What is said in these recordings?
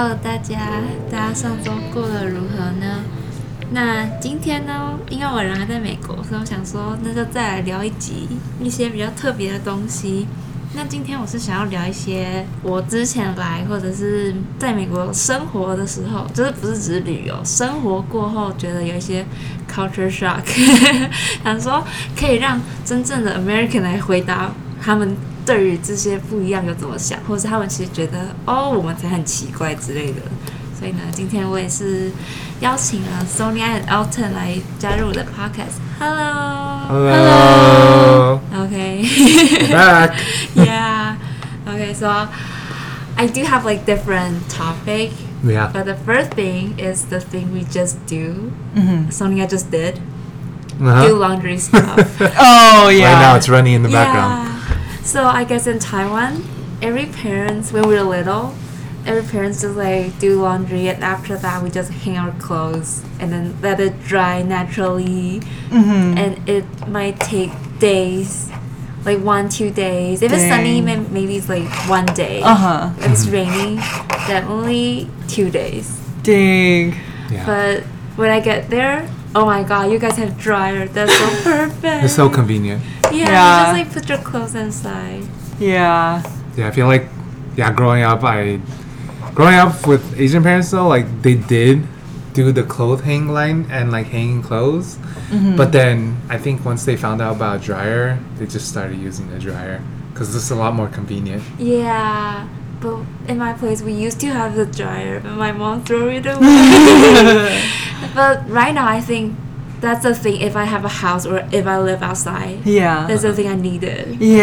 Hello，大家，大家上周过得如何呢？那今天呢，因为我人还在美国，所以我想说，那就再来聊一集一些比较特别的东西。那今天我是想要聊一些我之前来或者是在美国生活的时候，就是不是只是旅游，生活过后觉得有一些 culture shock，想说可以让真正的 American 来回答他们对于这些不一样有怎么想，或者是他们其实觉得哦我们才很奇怪之类的。所以呢，今天我也是邀请了 Sonia and Elton 来加入我的 podcast。Hello，Hello，OK，Back，Yeah，OK，So Hello. Hello. Okay. yeah. okay, so I do have like different topic. Yeah. But the first thing is the thing we just do. Mm-hmm. Sonia just did. Uh-huh. Do laundry stuff. oh yeah. Right now it's running in the yeah. background. Yeah. So I guess in Taiwan, every parents when we were little, every parents just like do laundry, and after that we just hang our clothes and then let it dry naturally, Mm-hmm. and it might take days. Like one, two days. If it's sunny, Dang. maybe it's like one day. Uh huh. If it's rainy, definitely two days. Dang. Yeah. But when I get there, oh my god, you guys have dryer. That's so perfect. it's so convenient. Yeah, Yeah. you just like put your clothes inside. Yeah. Yeah, I feel like yeah, growing up I growing up with Asian parents though, like they did do the clothes hang line and like hanging clothes. Mm-hmm. But then I think once they found out about dryer, they just started using the dryer because it's a lot more convenient. Yeah, but in my place we used to have the dryer, but my mom threw it away. but right now I think that's the thing. If I have a house or if I live outside, Yeah. that's the thing I needed. Yeah.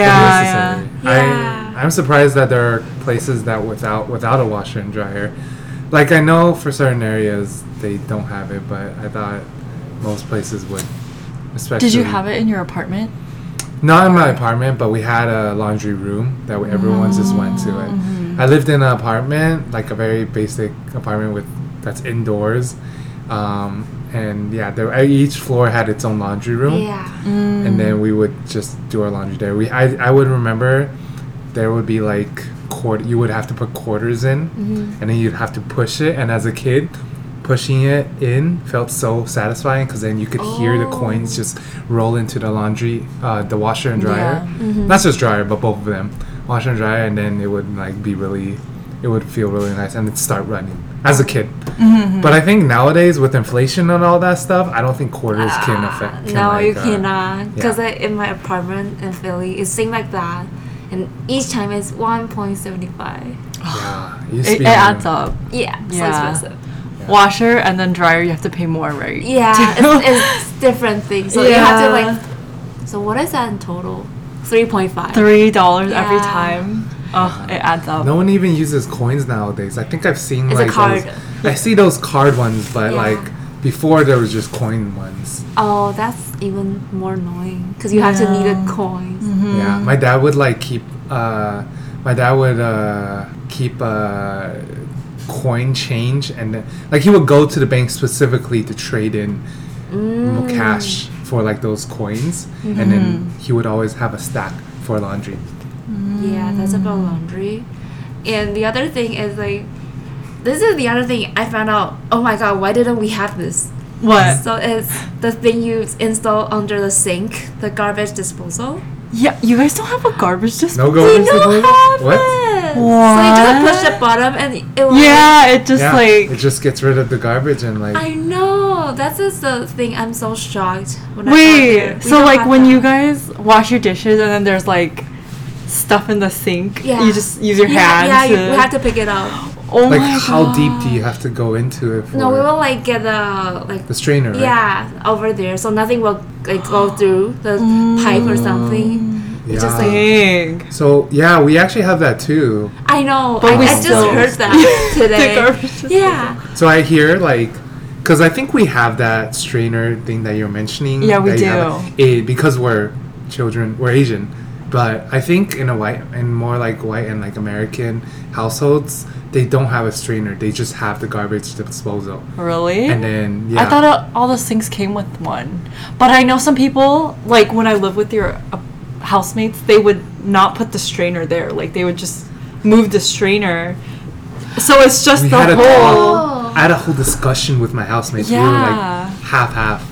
yeah. Yeah. I, I'm surprised that there are places that without without a washer and dryer. Like I know for certain areas they don't have it, but I thought most places would. Especially Did you have it in your apartment? Not in my apartment, but we had a laundry room that we, everyone just went to it. Mm-hmm. I lived in an apartment, like a very basic apartment with that's indoors, um, and yeah, there, each floor had its own laundry room Yeah. and then we would just do our laundry there. We I, I would remember there would be like quarter you would have to put quarters in Mm-hmm. and then you'd have to push it and as a kid pushing it in felt so satisfying because then you could hear the Oh. coins just roll into the laundry uh, the washer and dryer Yeah. Mm-hmm. not just dryer but both of them washer and dry, and then it would like be really it would feel really nice and it'd start running as a kid Mm-hmm. but I think nowadays with inflation and all that stuff I don't think quarters can affect can no, like, you uh, cannot. Because yeah. in my apartment in Philly, it seemed like that. And each time it's 1.75. Yeah, it It, to be it adds up. Yeah, so Yeah. expensive. Washer and then dryer, you have to pay more, right? Yeah, it's, it's different things. So you have to like. So what is that in total? 3.5. Three dollars every Yeah. time. Oh, it adds up. No one even uses coins nowadays. I think I've seen It's a like card. Those, I see those card ones, but Yeah. like before there was just coin ones. Oh, that's even more annoying because you have to need a coin. Mm-hmm. Yeah, my dad would like keep. Uh, my dad would uh, keep uh, coin change, and then, like he would go to the bank specifically to trade in Mm. cash for like those coins, and then mm-hmm. he would always have a stack for laundry. Mm. Yeah, that's about laundry. And the other thing is like, this is the other thing I found out. Oh my god, why didn't we have this? What? So it's the thing you install under the sink, the garbage disposal. Yeah, you guys don't have a garbage No disposal. We garbage don't disposal? have What? it. So you just push the bottom and it will. Yeah, it just yeah, like it just gets rid of the garbage and like. I know. Oh, That's just the thing. I'm so shocked. When Wait, there. We so like when that. you guys wash your dishes and then there's like stuff in the sink, Yeah. you just use your yeah, hands. Yeah, you, to, we have to pick it up. oh like my how deep do you have to go into it for No, we will like get the like the strainer right? yeah over there, so nothing will like go through the pipe or something. Mm. It's just like Dang. so yeah we actually have that too I know. But I, we I just still- heard that The today. garbage disposal. yeah. so i hear like because i think we have that strainer thing that you're mentioning Yeah, we have do. it, because we're children we're asian but i think in a white and more like white and like american households they don't have a strainer they just have the garbage disposal Really? and then yeah I thought all those things came with one. But I know some people, like when I live with your uh, housemates, they would not put the strainer there. Like they would just move the strainer So it's just we the had a whole. talk. I had a whole discussion with my housemates. We were Yeah. like half half.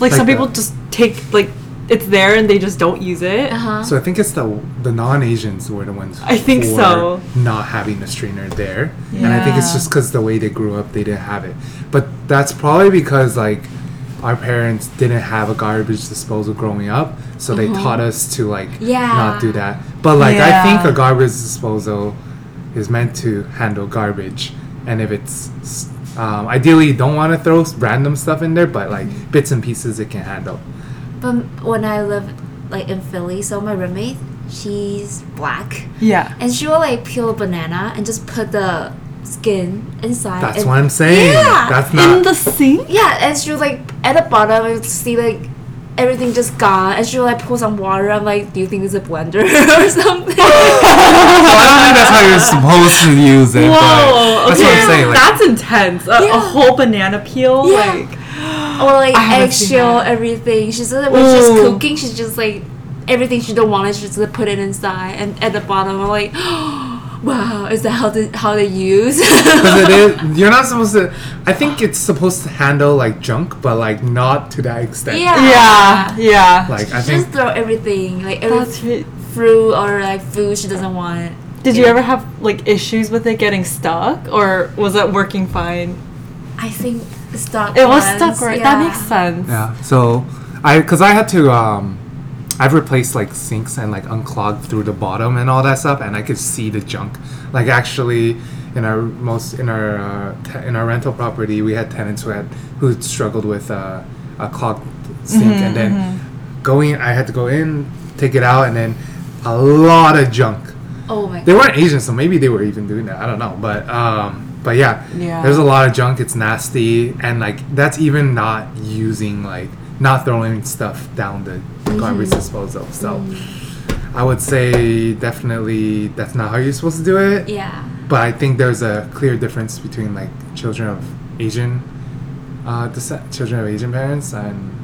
Like, some like people just take like it's there and they just don't use it. Uh huh. So I think it's the the non-Asians were the ones. I think for so. Not having a strainer there, and I think it's just because the way they grew up, they didn't have it. But that's probably because like our parents didn't have a garbage disposal growing up, so they taught us to like Uh-huh. Yeah. not do that. But like I think a garbage disposal is meant to handle garbage, and if it's um, ideally you don't want to throw random stuff in there, but like Mm-hmm. bits and pieces it can handle. But when I lived like in Philly, so my roommate, she's black, Yeah. and she will like peel a banana and just put the skin inside. That's and- what I'm saying. Yeah. That's In the sink. Yeah, and she was like at the bottom, and see like everything just gone, and she will like pour some water. I'm like, do you think it's a blender or something? I don't think that's how you're supposed to use it. Whoa. that's okay. what I'm saying. Like, That's intense. A, a whole banana peel. Yeah. Like. or like I haven't seen eggshell, that. everything. She's just when she's cooking, she's just like everything she don't want, she's just like, put it inside, and at the bottom, I'm like, wow, is that how they how they use? because it is, you're not supposed to. I think it's supposed to handle like junk, but like not to that extent. Yeah. Yeah. Yeah. Like I Just think throw everything, like every That's right. Fruit or like food she doesn't want. Did you ever have like issues with it getting stuck, or was it working fine? I think stuck. It was once, stuck, right? yeah. That makes sense. yeah. So I because I had to um. I've replaced like sinks and like unclogged through the bottom and all that stuff, and I could see the junk. Like actually, in our most in our uh, te- in our rental property, we had tenants who had who struggled with uh, a clogged sink, Mm-hmm, and then going, I had to go in, take it out, and then a lot of junk. Oh my They god. weren't Asian, so maybe they were even doing that. I don't know, but um, but yeah, Yeah. there's a lot of junk. It's nasty, and like that's even not using like not throwing stuff down the garbage disposal. So I would say definitely that's not how you're supposed to do it. Yeah. But I think there's a clear difference between like children of Asian uh, descent, children of Asian parents, and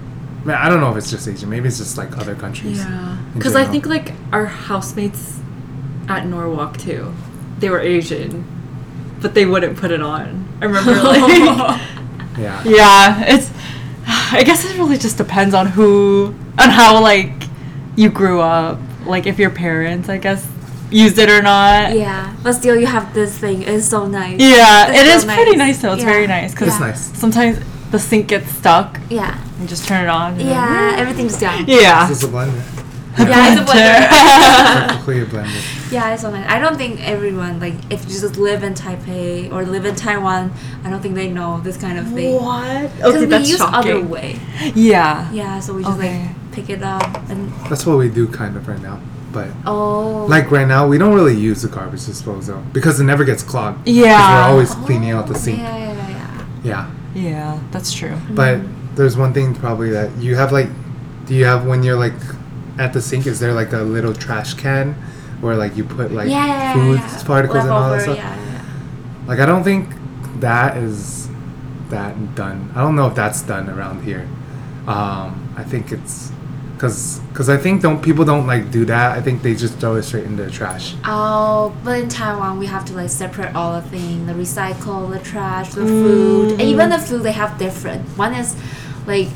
man, I don't know if it's just Asian. Maybe it's just like other countries. Yeah. Because I think like our housemates at Norwalk too, they were Asian, but they wouldn't put it on. I remember like. yeah. yeah, it's. I guess it really just depends on who, on how like you grew up. Like if your parents, I guess, used it or not. Yeah, but still, you have this thing. It's so nice. Yeah, It's it is so pretty nice. nice though. It's Yeah. very nice because It's nice. sometimes the sink gets stuck Yeah. and just turn it on. and then- Yeah. Everything's done. Yeah. This is a blender. Yeah, it's a blender. Technically a blender. yeah, it's so nice. I don't think everyone like if you just live in Taipei or live in Taiwan, I don't think they know this kind of thing. What? Because Okay, we that's use other way. Yeah. Yeah, so we just Okay. like pick it up and That's what we do kind of right now. But oh. like right now, we don't really use the garbage disposal because it never gets clogged Yeah. we're always cleaning out the Oh, sink. Yeah, yeah, yeah. Yeah. Yeah, that's true. But there's one thing probably that you have like, do you have when you're like at the sink? Is there like a little trash can where like you put like yeah, yeah, food yeah. particles and all that stuff? Yeah, yeah. Like I don't think that is that done. I don't know if that's done around here. Um, I think it's because because I think don't people don't like do that. I think they just throw it straight into the trash. Oh, but in Taiwan we have to like separate all the things, the recycle, the trash, the food, and even the food they have different. One is like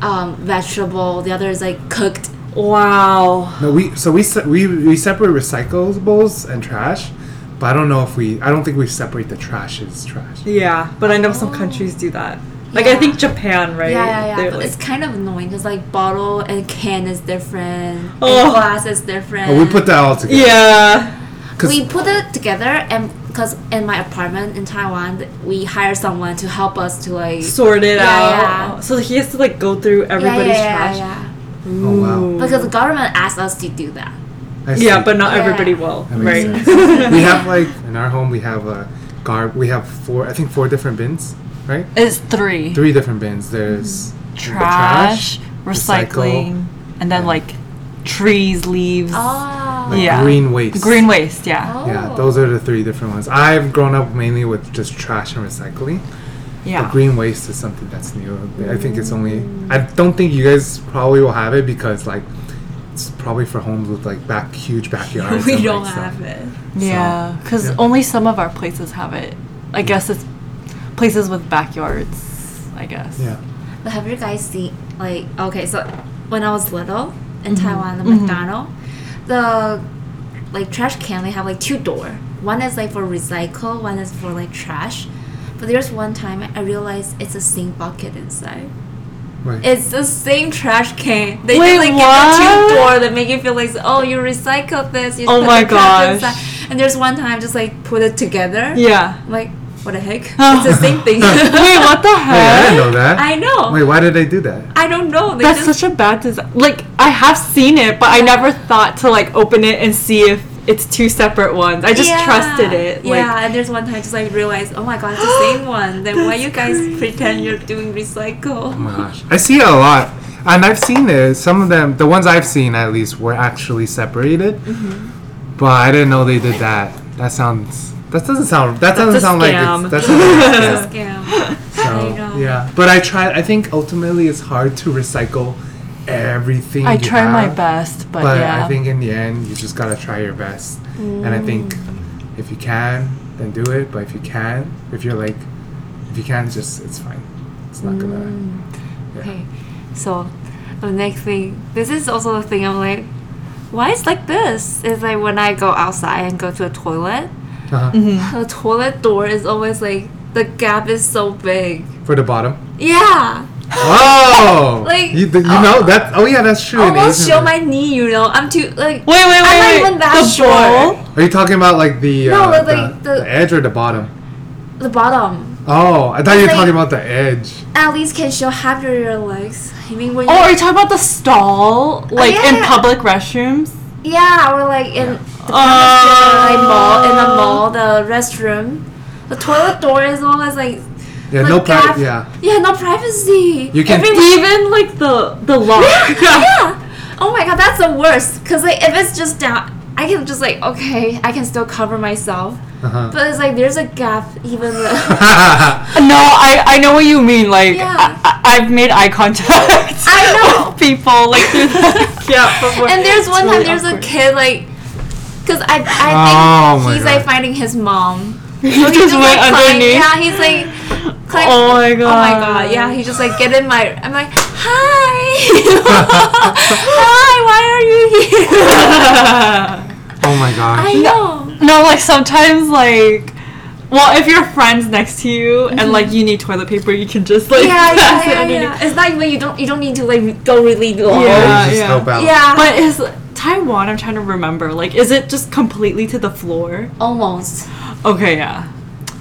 um, vegetable, the other is like cooked. Wow. No, we so we we we separate recyclables and trash, but I don't know if we. I don't think we separate the trash as trash. Yeah, but I know some Oh. countries do that. Like I think Japan, right? Yeah, yeah, yeah. They're But like- it's kind of annoying because like bottle and can is different, Oh. and glass is different. Oh, we put that all together. Yeah. we put it together and because in my apartment in Taiwan, we hire someone to help us to like Sort it Yeah, out. yeah. So he has to like go through Yeah, everybody's yeah, trash. Yeah, Oh wow. Because the government asked us to do that. Yeah, but not Yeah. everybody will, That makes right? sense. we have like in our home we have a garb. We have four. I think four different bins, right? it's three. Three different bins. There's mm-hmm. Trash, recycle, recycling, and then like trees, leaves. Oh. like Yeah. green waste. Green waste, yeah. Oh. Yeah, those are the three different ones. I've grown up mainly with just trash and recycling. Yeah. But green waste is something that's new. I think it's only. Mm. I don't think you guys probably will have it because like it's probably for homes with like back huge backyards. we don't like, have stuff. it. Yeah, because yeah. only some of our places have it. I guess it's places with backyards. I guess. Yeah. But have you guys seen like okay, so when I was little in Mhm. Taiwan, the Mhm. McDonald, the like trash can they have like two door. One is like for recycle, one is for like trash. But there's one time I realized it's the same bucket inside. Right. It's the same trash can. They Wait, just like what? get the two door that make you feel like oh you recycled this. You Oh put my the trash gosh. inside. And there's one time just like put it together. Yeah. Like what the heck? it's the same thing. Wait, what the Wait, I didn't know that. I know. Wait, why did they do that? I don't know. They That's just, such a bad design. Like I have seen it, but I never thought to like open it and see if it's two separate ones. I just Yeah. trusted it. Like, yeah, and there's one time I just like realized, oh my god, it's the same one. Then why you guys pretend you're doing recycle? Oh my gosh. I see it a lot. And I've seen it. Some of them, the ones I've seen at least, were actually separated. Mm-hmm. But I didn't know they did that. That sounds. That doesn't sound. That doesn't sound like scam. it's. That sounds like It's a a scam. scam. So yeah, but I tried. I think ultimately it's hard to recycle everything. I you try my best, but, but yeah. I think in the end you just gotta try your best. And I think if you can, then do it. But if you can't, if you're like, if you can, just it's fine. It's not gonna. Mm. Yeah. Okay, so the next thing, this is also the thing I'm like, why is like this? It's like when I go outside and go to a toilet, Uh-huh. Mhm. the toilet door is always like the gap is so big. For the bottom. Yeah, Oh, Like, you, you uh, know that? Oh yeah, that's true. in almost show my knee. You know, I'm too like. Wait, wait, wait. I'm not wait. even that the short. bowl? Are you talking about like the No, uh, like, the, the- the edge or the bottom? The bottom Oh, I thought you were Like- talking about the edge. at least can show half of your legs. I mean, when Oh, you are you talking about the stall, like in yeah. public restrooms? Yeah, or like in the Oh. like mall in the mall, the restroom, the toilet door is always like Yeah, like no privacy. Yeah, yeah, no privacy. You can- Everyone- Even like the the lock. yeah. yeah. Oh my god, that's the worst. Cause like if it's just down, I can just like okay, I can still cover myself. uh-huh. But it's like there's a gap even. The, No, I I know what you mean. Like Yeah. I, I, have made eye contact. I know. with people like through the gap before. and there's It's one really time there's awkward. a kid like, cause I I Oh think my he's like finding his mom. He So just went like, climb- underneath. Yeah, he's like. climb- Oh my god. Oh my God. god! Yeah, he just like get in my. I'm like, hi, hi. Why are you here? oh my god. I know. no, like sometimes like. Well, if your friend's next to you and mm-hmm. like you need toilet paper, you can just like Yeah, pass yeah, it yeah, underneath. yeah. It's not even you don't you don't need to like go really long. yeah, Yeah, just yeah. help out. Yeah. But is Taiwan? I'm trying to remember. Like, is it just completely to the floor? almost. Okay, yeah.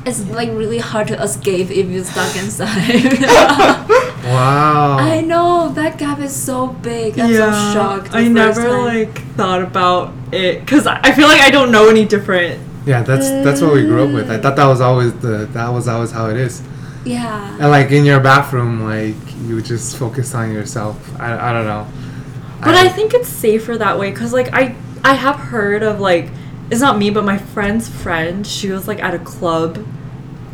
It's like really hard to escape if you're stuck inside. Wow. I know that gap is so big. I'm so shocked. I never time. like thought about it because I I feel like I don't know any different. yeah, that's that's what we grew up with. I thought that was always the that was always how it is. Yeah. And like in your bathroom, like you just focus on yourself. I, I don't know. But I, think it's safer that way because like I I have heard of like it's not me but my friend's friend. She was like at a club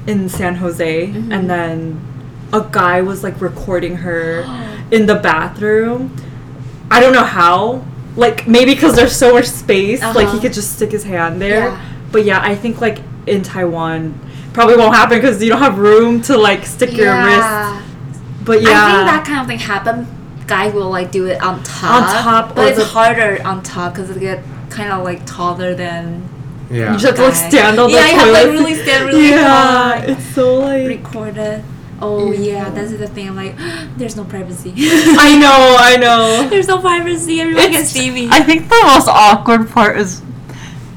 in San Jose Mm-hmm. and then a guy was like recording her in the bathroom. I don't know how. Like maybe because there's so much space, like he Uh-huh. could just stick his hand there. Yeah. But yeah, I think like in Taiwan probably won't happen because you don't have room to like stick your wrist. But yeah, I think that kind of thing happen. Guy will like do it on top. On top but it's the- harder on top because it get kind of like taller than yeah. you just have like stand on Yeah, the you have to, toilet. like, really stand really yeah, high. it's so like recorded. Oh Yeah. yeah, that's the thing. I'm like, there's no privacy. I know, I know. there's no privacy. Everyone can see me. I think the most awkward part is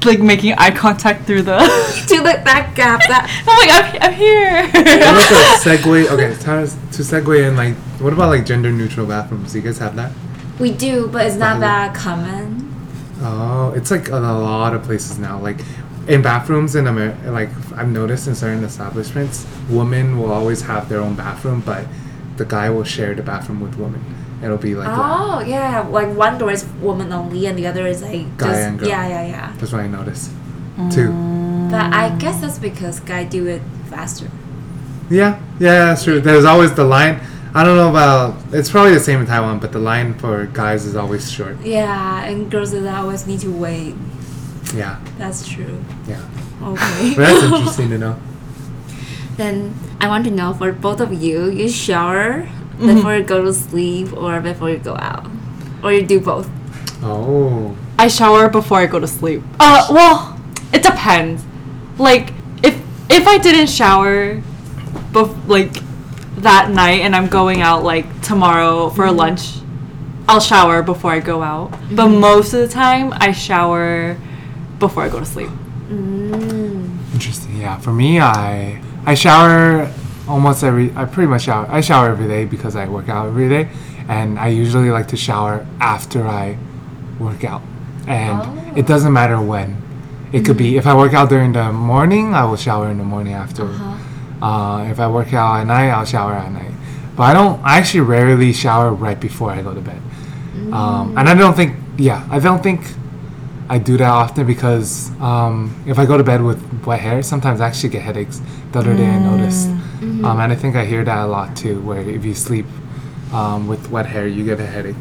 like making eye contact through the. to look that gap. That I'm like, I'm, I'm here. What about the segue? Okay, time to segue in. Like, what about like gender neutral bathrooms? Do you guys have that? we do, but it's not that common. Oh, it's like a lot of places now. Like in bathrooms in America, like I've noticed in certain establishments, women will always have their own bathroom, but the guy will share the bathroom with women. It'll be like Oh yeah, like one door is woman only, and the other is like Guy just and girl. yeah, yeah, yeah. that's what I noticed too. But I guess that's because guy do it faster. Yeah, yeah, that's true. There's always the line. I don't know about. It's probably the same in Taiwan, but the line for guys is always short. Yeah, and girls they always need to wait. Yeah, That's true. yeah. Okay. That's interesting to know. then I want to know for both of you, you shower Mm-hmm. before you go to sleep or before you go out, or you do both. Oh, I shower before I go to sleep. Uh, well, it depends. Like, if if I didn't shower, bef- like that night, and I'm going out like tomorrow for lunch, I'll shower before I go out. But most of the time, I shower before I go to sleep. Mm. interesting. Yeah, for me, I I shower almost every. I pretty much shower. I shower every day because I work out every day, and I usually like to shower after I work out, and Oh. it doesn't matter when. It could be if I work out during the morning, I will shower in the morning after. Uh-huh. Uh, if I work out at night, I'll shower at night. But I don't. I actually rarely shower right before I go to bed. Um, and I don't think. Yeah, I don't think I do that often because um, if I go to bed with wet hair, sometimes I actually get headaches. The other day I noticed, Mm-hmm. um, and I think I hear that a lot too. Where if you sleep um, with wet hair, you get a headache.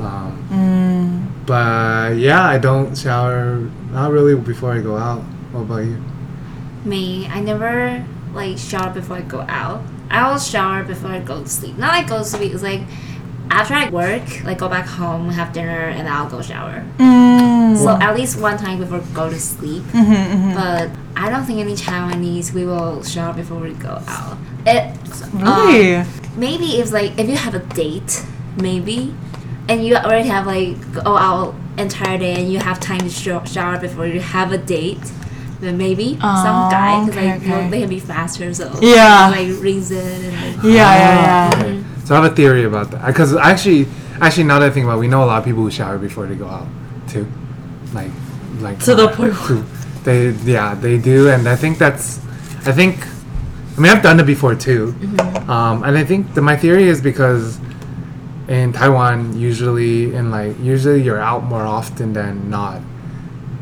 Um, But yeah, I don't shower. Not really before I go out. What about you? Me, I never like shower before I go out. I always shower before I go to sleep. Not like go to sleep. It's like after I work, like go back home, have dinner, and I'll go shower. Mm. So at least one time before go to sleep. Mm-hmm, But I don't think any Taiwanese we will shower before we go out. It Really? um, maybe if like if you have a date, maybe, and you already have like go out entire day and you have time to sho- shower before you have a date. Then maybe some Oh, guy because okay, like you know, they can be faster, so Yeah. like reason and like, yeah, yeah, yeah. Ah, okay. So I have a theory about that. Because actually, actually, now that I think about, it, we know a lot of people who shower before they go out too, like, like To the uh, point to- they yeah they do, and I think that's, I think, I mean I've done it before too, um, and I think that my theory is because in Taiwan usually in like usually you're out more often than not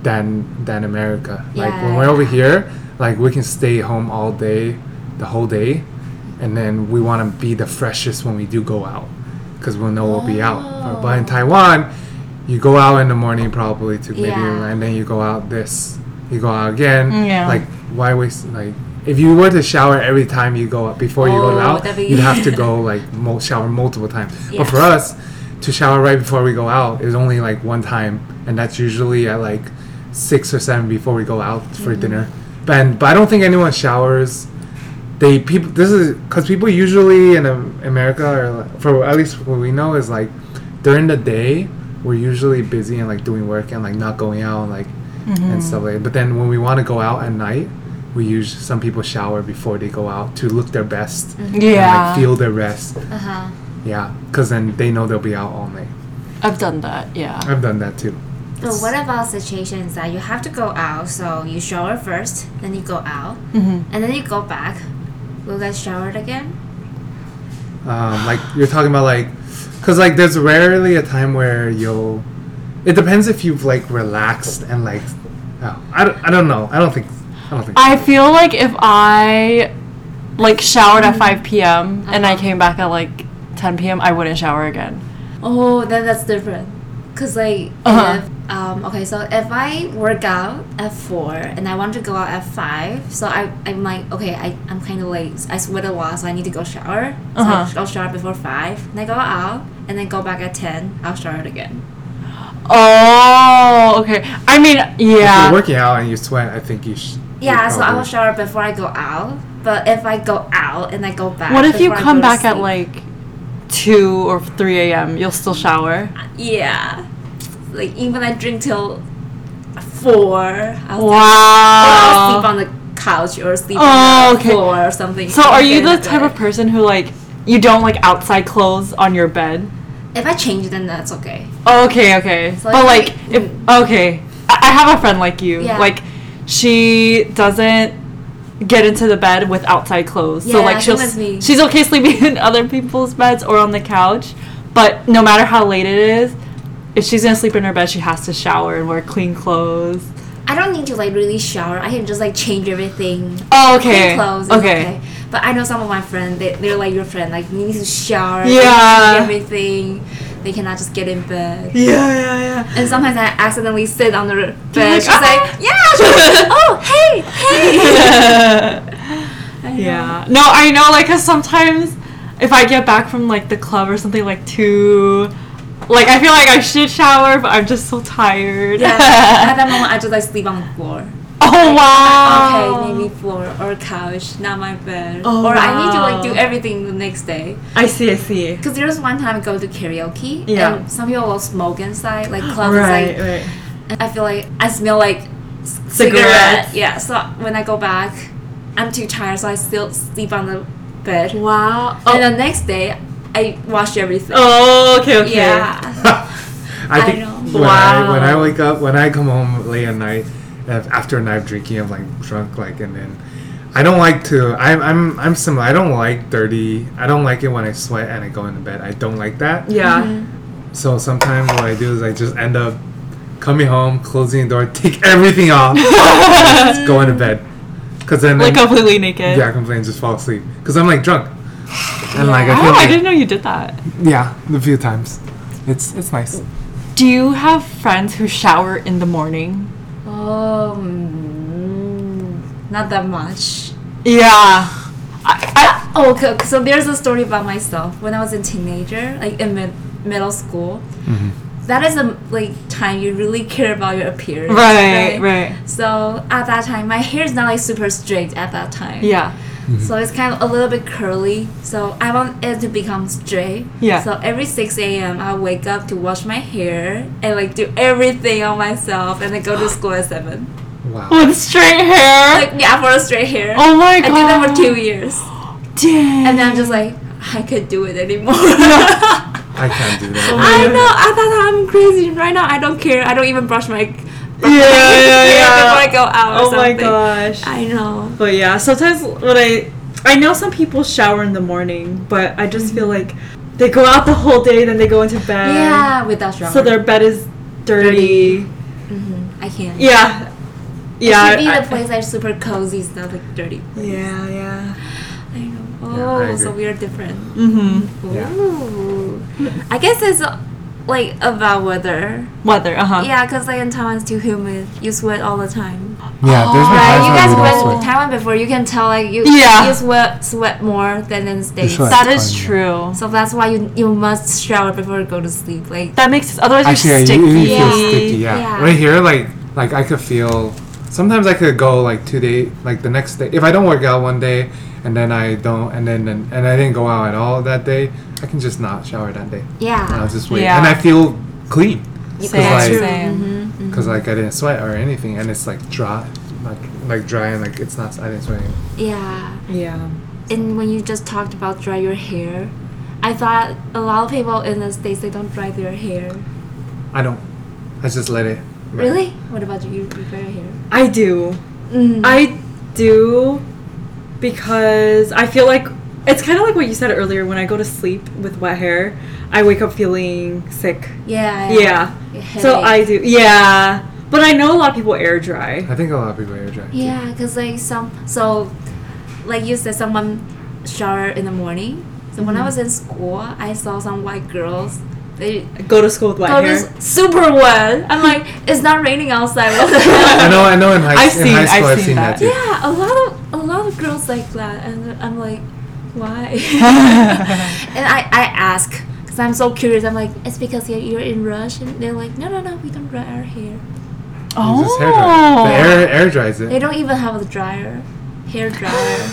than than America. Like when we're over here, like we can stay home all day, the whole day, and then we want to be the freshest when we do go out, because we'll know we'll be out. But- oh. But in Oh. Taiwan, you go out in the morning probably to maybe, Yeah. and then you go out this, you go out again. Mm, yeah. Like why waste like. If you were to shower every time you go out before you go Oh, out, be- you'd have to go like mo- shower multiple times. Yeah. But for us, to shower right before we go out is only like one time, and that's usually at like six or seven before we go out Mm-hmm. for dinner. But and, but I don't think anyone showers. They people this is because people usually in America or for at least what we know is like during the day we're usually busy and like doing work and like not going out and like and stuff like. But then when we want to go out at night, we use some people shower before they go out to look their best and Yeah. like feel their rest. uh huh. Yeah, because then they know they'll be out all night. I've done that. Yeah. I've done that too. But what about situations that you have to go out? So you shower first, then you go out, Mhm. and then you go back. Will you guys shower again? Um, like you're talking about like, because like there's rarely a time where you'll. It depends if you've like relaxed and like, oh, I don't, I don't know. I don't think. I don't think. I feel like if I like showered at 5 p.m. and I Uh-huh. came back at like 10 p.m., I wouldn't shower again. Oh, then that's different. Cause like Uh-huh. if um okay, so if I work out at four and I want to go out at five, so I I'm like okay, I I'm kind of late. I sweat a lot, so I need to go shower. So Uh-huh. I'll shower before five. Then I go out and then go back at ten. I'll shower again. Oh, okay. I mean, If yeah. you're working out and you sweat, I think you should. Yeah, so I will shower before I go out. But if I go out and I go back, What if you come go to back at like 2 or 3 a.m.? You'll still shower? yeah, like even I drink till four. I'll Or I'll sleep on the couch or sleep Oh, on the okay. floor or something. So are you the type of person who like you don't like outside clothes on your bed? If I change, then that's okay. Oh, okay, okay. So but if like, if okay, I, I have a friend like you. Yeah. Like, she doesn't get into the bed with outside clothes. Yeah, so like, she'll me. she's okay sleeping in other people's beds or on the couch, but no matter how late it is, if she's gonna sleep in her bed, she has to shower and wear clean clothes. I don't need to like really shower. I can just like change everything. Oh, Clean okay. clothes okay. okay. But I know some of my friends, they, they're like your friend, like you need to shower, Yeah. everything. They cannot just get in bed. Yeah, yeah, yeah. And sometimes I accidentally sit on the bed. She's "Ah!" like, yeah. She's like, oh, hey, hey. Yeah. No, I know, like, cause sometimes if I get back from like the club or something like two, like I feel like I should shower, but I'm just so tired. Yeah. At that moment, I just like sleep on the floor. oh wow. Okay, maybe floor or couch, not my bed. Oh, or I need to like do everything the next day. I see. I see. Because there's one time I go to karaoke, Yeah. and some people will smoke inside, like club Right, like. right. And I feel like I smell like cigarette. Yeah. So when I go back, I'm too tired, so I still sleep on the bed. Wow. And the oh. next day, I wash everything. Oh, okay, okay. Yeah. I I think know. when I when I wake up when I come home late at night after a night of drinking I'm like drunk like and then I don't like to I'm I'm I'm similar I don't like dirty I don't like it when I sweat and I go into bed I don't like that Yeah. Mm-hmm. so sometimes what I do is I just end up coming home closing the door take everything off and just go into bed because then Like then- completely naked. yeah completely just fall asleep because I'm like drunk and like I Oh, feel I didn't know you did that. yeah a few times it's it's nice Do you have friends who shower in the morning? Oh, mm, not that much. Yeah. I, Oh, okay. So there's a story about myself when I was a teenager, like in mid- middle school. That is a like time you really care about your I, appearance. right, right. So at that time, my hair is not like super straight at that time. Yeah. Mm-hmm. So it's kind of a little bit curly. So I want it to become straight. Yeah. So every 6 a.m. I wake up to wash my hair and like do everything on myself and then go to school at 7. wow With straight hair. Like, yeah, for a straight hair. oh my god. I did that for two years. Dang. And then I'm just like, I could do it anymore. I can't do that I know. I thought I'm crazy. Right now, I don't care. I don't even brush my brush my Yeah, yeah, hair yeah. before I go out. Or oh my gosh. I know. But yeah, sometimes when I I know some people shower in the morning, but I just feel like they go out the whole day, then they go into bed. yeah, without shower. So their bed is dirty. hmm I can't. Yeah. It Yeah. should be I- the place that's super cozy, it's not like dirty. yeah, yeah. I know. Yeah, I Oh, so we are different. Mm-hmm. Yeah. I guess it's like about weather. Weather, uh-huh. Yeah, because like in Taiwan it's too humid. You sweat all the time. Yeah, there's been Right, you guys went sweat. to Taiwan before. You can tell like you Yeah. you sweat sweat more than in the states. That is Fun, yeah. true. So that's why you you must shower before you go to sleep. Like That makes sense. Otherwise, Actually, you're yeah, sticky. you, you feel Yeah. sticky. Yeah. Yeah. right here, like like I could feel. Sometimes I could go like two day, like the next day. If I don't work out one day, and then I don't, and then and, and I didn't go out at all that day, I can just not shower that day. yeah. And I'll just wait, Yeah. and I feel clean Same, like- same. Mhm, because like I didn't sweat or anything, and it's like dry, like like dry and like it's not. I didn't sweat. Anything. Yeah. Yeah. And when you just talked about dry your hair, I thought a lot of people in the states they don't dry their hair. I don't. I just let it. Really? What about you? You dry your hair? I do. Mm. I do because I feel like it's kind of like what you said earlier. When I go to sleep with wet hair, I wake up feeling sick. yeah. Yeah. So I do. Yeah. But I know a lot of people air dry. I think a lot of people air dry. Yeah, because like some so, like you said, someone shower in the morning. So when I Mhm. was in school, I saw some white girls. They Go to school with wet go hair. s- super wet. I'm like, it's not raining outside. I know. I know. In high, I've in seen- high school, I've I've, seen seen that, that. too. Yeah, a lot of a lot of girls like that, and I'm like, why? and I I ask because I'm so curious. I'm like, it's because you're, you're in rush, and they're like, no, no, no, we don't dry our hair. Oh, hair dry. The air oh. air dries it. They don't even have a dryer, hair dryer.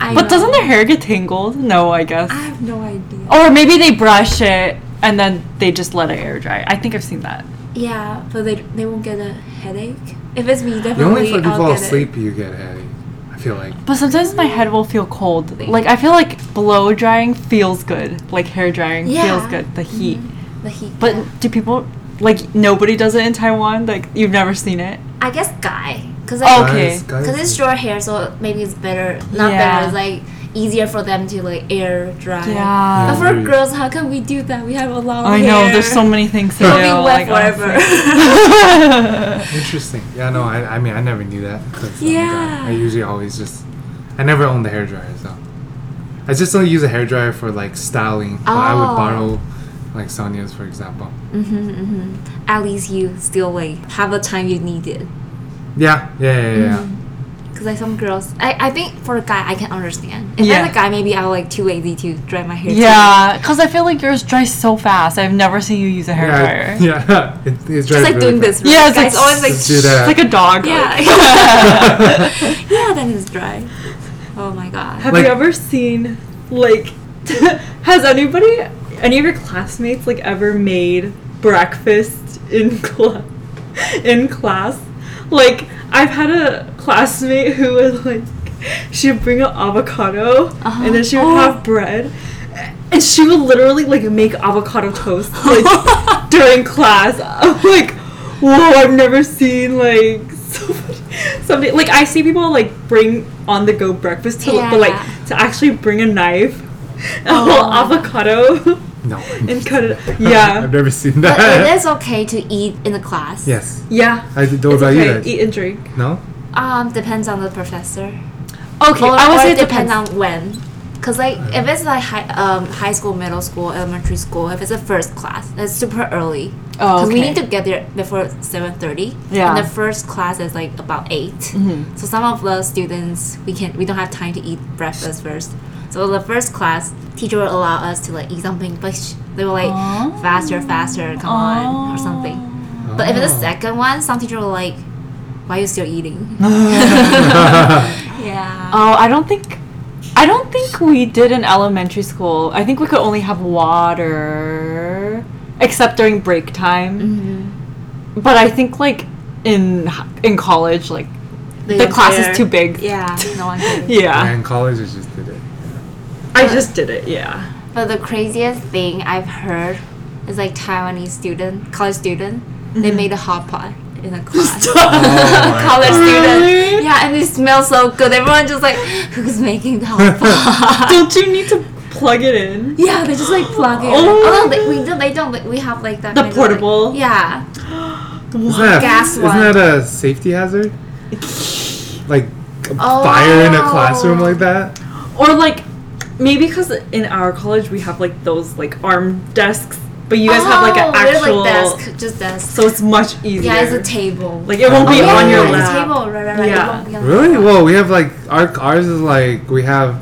I But know. doesn't their hair get tangled? No, I guess. I have no idea. Or maybe they brush it and then they just let it air dry. I think I've seen that. Yeah, but they they won't get a headache. If it's me, definitely. The definitely only if you I'll fall get asleep, you get a headache. I feel like. But sometimes my head will feel cold. Like I feel like blow drying feels good. Like hair drying Yeah. feels good. The mm-hmm. heat. it. The heat. But yeah. do people like nobody does it in Taiwan? Like you've never seen it? I guess guy, cause Oh, like, okay. Guys- guys- Cause it's short hair, so maybe it's better. Not Yeah. better. It's like easier for them to like air dry. Yeah. But for Agreed. girls, how can we do that? We have a lot of I hair. know. There's so many things to We'll do. wet like, forever. Interesting. Yeah, no, I, I mean, I never knew that. 'cause I'm a. Yeah. I usually always just, I never owned the hair dryer, so I just don't use a hair dryer for like styling. But I would Oh. borrow like Sonia's, for example. Mm-hmm, mm-hmm. At least you still like have the time you need it. Yeah, yeah, yeah, yeah. Mm-hmm. Cause like some girls, I, I think for a guy I can understand. If Yeah. I'm a guy, maybe I'm like too lazy to dry my hair. Yeah, because I feel like yours dries so fast. I've never seen you use a hair dryer. Yeah, yeah. It, it's Just dries like really doing fast. this. Yeah, it's Guys like- always like. Do that. It's like a dog. Yeah. yeah, then it's dry. Oh my god. Have Like- you ever seen like has anybody any of your classmates like ever made breakfast in class in class? Like I've had a classmate who would like she would bring an avocado Uh-huh. and then she would Oh. have bread and she would literally like make avocado toast like during class. I'm like, whoa, I've never seen like so much, somebody like I see people like bring on the go breakfast to but like to actually bring a knife, a Oh. whole avocado No. and cut it. Yeah, I've never seen that. But that. it is okay to eat in the class. Yes. yeah. I don't It's about you okay. guys. Eat and drink. No? Um, depends on the professor. Okay, Or, I would or say it it depends depends. on when. Cause like if it's like high, um, high school, middle school, elementary school, if it's a first class, that's super early. Oh, Cause we need to get there before seven thirty. Yeah. And the first class is like about 8 Mhm. So some of the students we can we don't have time to eat breakfast first. So the first class, teacher will allow us to like eat something, but they will like Oh. faster, faster, come on or something. But if it's the Oh. second one, some teacher will like, why are you still eating? yeah. Oh, I don't think. I don't think we did in elementary school. I think we could only have water, except during break time. Mm-hmm. But I think like in in college, like They the class care. is too big. Yeah, no one cares. Yeah, And college I just did it. I just did it. Yeah. But the craziest thing I've heard is like Taiwanese student, college student, they mm-hmm. made a hot pot in a class. Oh college God. student. Really? Yeah, and it smells so good. Everyone just like, who's making the hot pot? Don't you need to plug it in? yeah, they just like plug it. Oh. Although they, we don't, they don't. like, We have like that. The kind of, like- portable? yeah. Isn't that, Gas isn't one. that a safety hazard? Like a Oh. fire in a classroom like that? Or like maybe because in our college we have like those like arm desks, but you guys have like an Oh, actual. like desk, just desk. So it's much easier. yeah, it's a table. Like it won't be Oh, on your yeah, it's lap. a table. Right, right, right. It Yeah. won't be on Really? lap. Well, we have like our ours is like we have.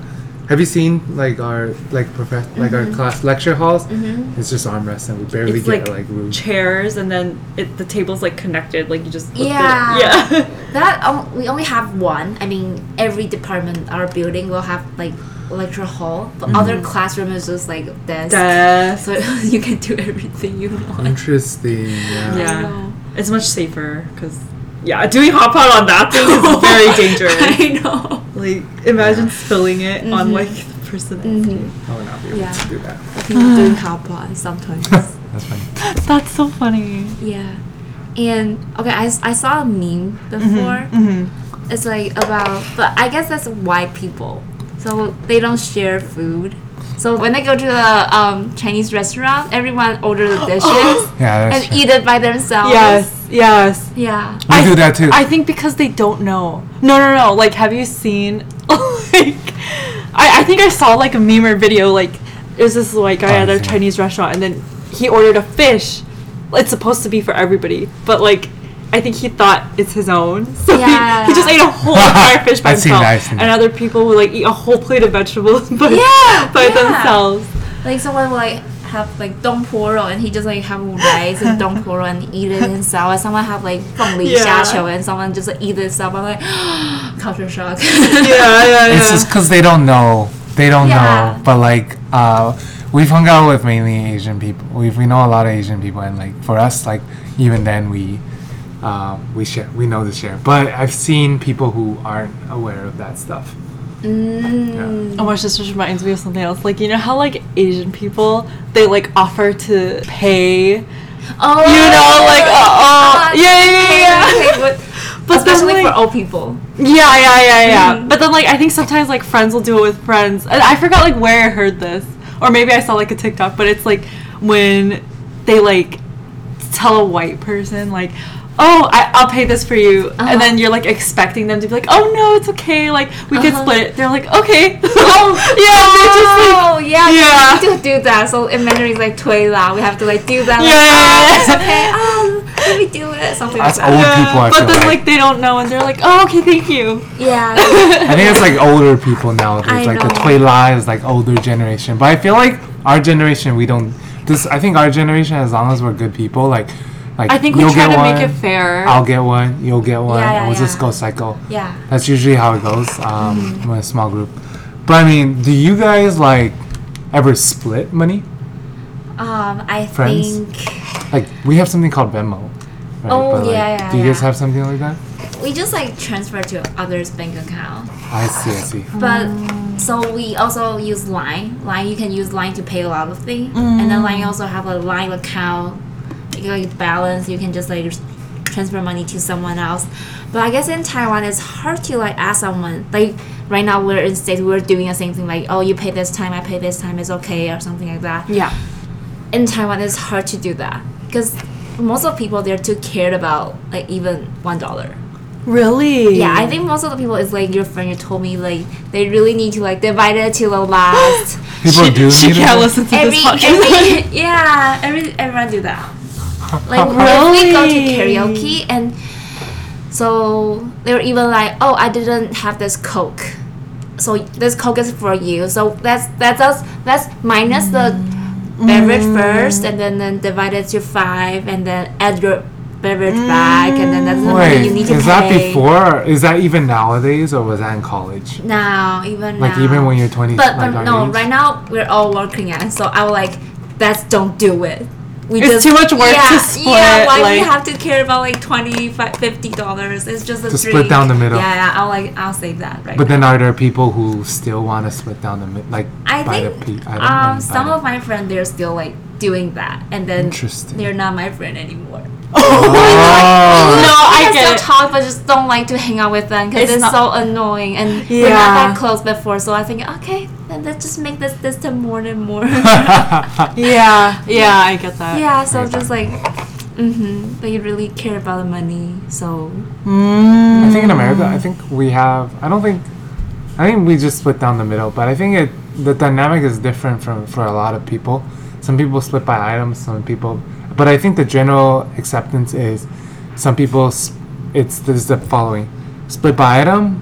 Have you seen like our like prof- like our class lecture halls? Mhm. It's just armrests and we barely It's get like, like, room. chairs, and then it, the table's like connected. Like you just lift it. Yeah. yeah. That um, we only have one. I mean, every department, our building will have like lecture hall, but other classroom is just like desk. Desk. So you can do everything you want. Interesting. Yeah. Yeah. It's much safer because yeah, doing hot pot on that thing is very dangerous. I know. Like imagine spilling it on Mhm. like the person. Mhm. I would not be able Yeah. to do that. People doing hot pot sometimes. That's funny. That's so funny. yeah. And okay, I, I saw a meme before. Mm-hmm. It's like about, but I guess that's white people. So they don't share food. So when they go to the um, Chinese restaurant, everyone order the dishes Yeah, and true. eat it by themselves. Yes, yes. Yeah. We I- do that too. I think because they don't know. No, no, no. Like, have you seen? Like, I, I think I saw like a meme or video. Like, it was this white guy Oh, at a. Chinese restaurant, and then he ordered a fish. It's supposed to be for everybody, but like, I think he thought it's his own. So yeah. he, he, just ate a whole entire fish by himself. And other people would like eat a whole plate of vegetables by, yeah, by yeah. themselves. Like someone will like have like dongporo and he just like have rice and dongporo and eat it himself. And someone have like fengli yeah. xiaqiu and someone just like, eat it himself. I'm like culture shock. yeah, yeah, yeah. It's just because they don't know. They don't yeah. know. But like. Uh, we've hung out with mainly Asian people. We've, we know a lot of Asian people, and like for us, like even then we um, we share, we know the share, but I've seen people who aren't aware of that stuff. mm. Oh my gosh, this just reminds me of something else. Like, you know how like Asian people they like offer to pay Oh, You know, like, oh, uh, yeah, yeah, yeah, Okay, but, But then, especially like- for old people. Yeah, yeah, yeah, yeah. Mhm. But then, like, I think sometimes like friends will do it with friends. And I forgot like where I heard this, or maybe I saw like a TikTok. But it's like when they like tell a white person like, oh, I, I'll pay this for you, Uh-huh. and then you're like expecting them to be like, oh no, it's okay, like we can Uh-huh. split it. They're like, okay. Oh, yeah, they just like, Oh yeah, Yeah. we need to do that. So in Mandarin, it's like 推啦. We have to like do that. Like, Yeah. oh, it's okay. Oh, let me do it. Something That's like that. old people, I but feel then like. like. they don't know, and they're like, oh, okay, thank you. Yeah. I think it's like older people nowadays. I like the know. Tui La is like older generation. But I feel like our generation, we don't. This I think our generation, as long as we're good people, like, like I think we you'll try get to one, make it fair. I'll get one, you'll get one. Yeah, yeah, we'll just go cycle. yeah. That's usually how it goes. Um, Mm-hmm. with a small group. But I mean, do you guys like ever split money? Um, I Friends? think Like we have something called Venmo. Right? Oh, but, like, yeah, yeah, Do you guys yeah. have something like that? we just like transfer to others' bank account. I see. I see. But so we also use Line. Line you can use Line to pay a lot of things, and then Line also have a Line account, like, like balance. You can just like transfer money to someone else. But I guess in Taiwan it's hard to like ask someone like right now we're in states we're doing the same thing like oh you pay this time I pay this time it's okay or something like that. yeah. In Taiwan it's hard to do that because most of the people they're too cared about like even one dollar. Really? Yeah, I think most of the people is like your friend. You told me like they really need to like divide it to the last. People she, do she can't listen to every, this podcast. every yeah, every everyone do that. Like when we go to karaoke and so they were even like, oh, I didn't have this coke, so this coke is for you. So that's that's us. That's minus the mm. beverage first, and then then divide it to five, and then add your beverage back, and then that's the money you need to is pay. that before? Is that even nowadays, or was that in college? Now, even Like now. even when you're 20, But, like but no, age? right now we're all working at, so I was like, that's don't do it. We It's too much work to yeah, split, Yeah, why we like- have to care about like 20 50 dollars? It's just a To split down the middle. Yeah, yeah, I'll like I'll save that right. But then are there people who still want to split down the middle? like I buy think the pe- item um some buy of my friends they're still like doing that, and then they're not my friend anymore. Oh. No, I can get still it. talk, but just don't like to hang out with them because It's it's, not- so annoying, and yeah. we're not that close before. So I think, okay, then let's just make this distant more and more. Yeah, yeah, I get that. yeah, so Right. just like, mm-hmm. But you really care about the money, so Mm. I think in America, I think we have. I don't think. I think we just split down the middle, but I think it the dynamic is different from for a lot of people. Some people split by items, some people, but I think the general acceptance is some people, it's there's the following split by item,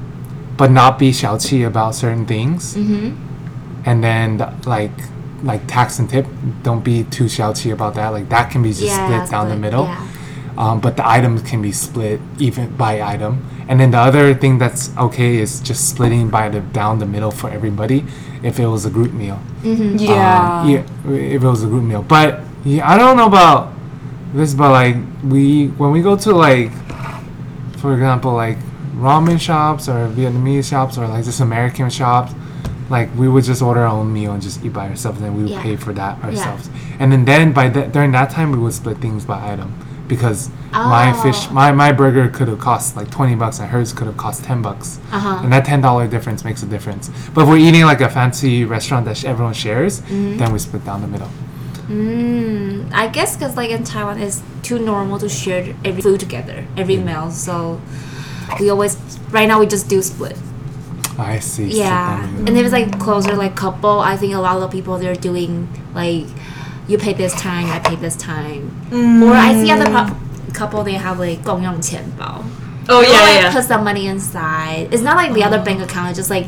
but not be xiaoqi about certain things. Mm-hmm. And then, like, like tax and tip, don't be too xiaoqi about that. Like, that can be just yeah, split down split, the middle. Yeah. Um, but the items can be split even by item. And then the other thing that's okay is just splitting by the down the middle for everybody if it was a group meal. Mm-hmm. Yeah. Um, yeah, if it was a group meal. But yeah, I don't know about this, but like we when we go to like, for example, like ramen shops or Vietnamese shops or like just American shops. Like we would just order our own meal and just eat by ourselves, and then we would Yeah. pay for that ourselves. Yeah. And then, then by that during that time, we would split things by item because my fish, Oh. my, my burger could have cost like twenty bucks, and hers could have cost ten bucks. Uh-huh. And that ten dollar difference makes a difference. But if we're eating like a fancy restaurant that sh- everyone shares, then we split down the middle. Mm, I guess because like in Taiwan, it's too normal to share every food together, every Mm. meal. So we always right now we just do split. I see. split Yeah, down the middle. and if it's like closer, like couple, I think a lot of people they're doing like you pay this time, I pay this time, or I see other Mm. pu- couple they have like 共用钱包. Oh They yeah, like, yeah. Put some money inside. It's not like the other bank account. It's just like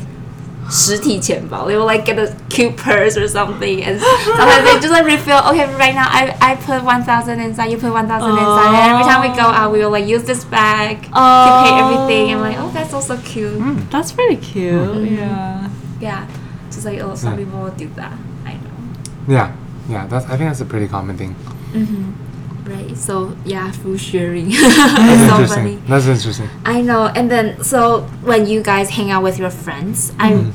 实体钱包. They will like get a cute purse or something, and sometimes they just like refill. Okay, right now I, I put one thousand inside. You put one thousand inside. And every time we go out, we will like use this bag to pay everything. I'm like, oh, that's also cute. Mm. That's pretty cute. Yeah. Yeah, just like oh, some Yeah. people will do that. I know. Yeah, yeah. That's I think that's a pretty common thing. Right. So yeah, food sharing. That's it's so interesting. funny. That's interesting. I know. And then so when you guys hang out with your friends, I mm-hmm.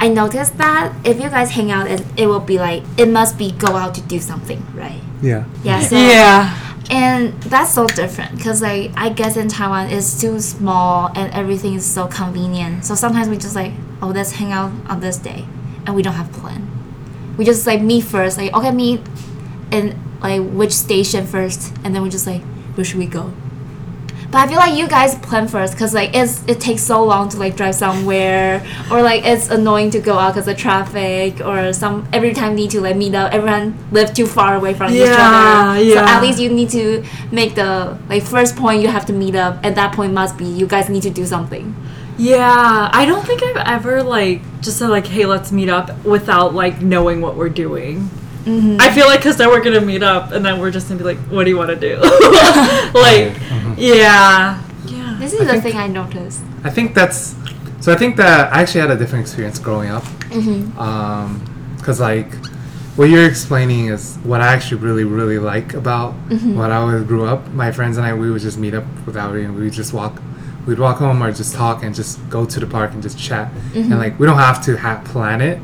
I noticed that if you guys hang out, it, it will be like it must be go out to do something, right? Yeah. Yeah. So Yeah. and that's so different because like I guess in Taiwan it's too small and everything is so convenient. So sometimes we just like oh let's hang out on this day, and we don't have plan. We just like meet first, like okay meet in like which station first, and then we just like where should we go? But I feel like you guys plan first because like it's it takes so long to like drive somewhere or like it's annoying to go out because of traffic or some every time need to like meet up. Everyone live too far away from each Yeah, other. So at least you need to make the like first point you have to meet up. At that point must be you guys need to do something. Yeah, I don't think I've ever like just said like, "Hey, let's meet up" without like knowing what we're doing. Mm-hmm. I feel like because then we're gonna meet up and then we're just gonna be like, "What do you want to do?" like, Mhm. yeah, yeah. This is I the think- thing I noticed. I think that's. So I think that I actually had a different experience growing up. Mm-hmm. Um, cause like what you're explaining is what I actually really really like about Mm-hmm. what I always grew up. My friends and I we would just meet up without and we would just walk. We'd walk home or just talk and just go to the park and just chat. Mm-hmm. And like we don't have to ha- plan it,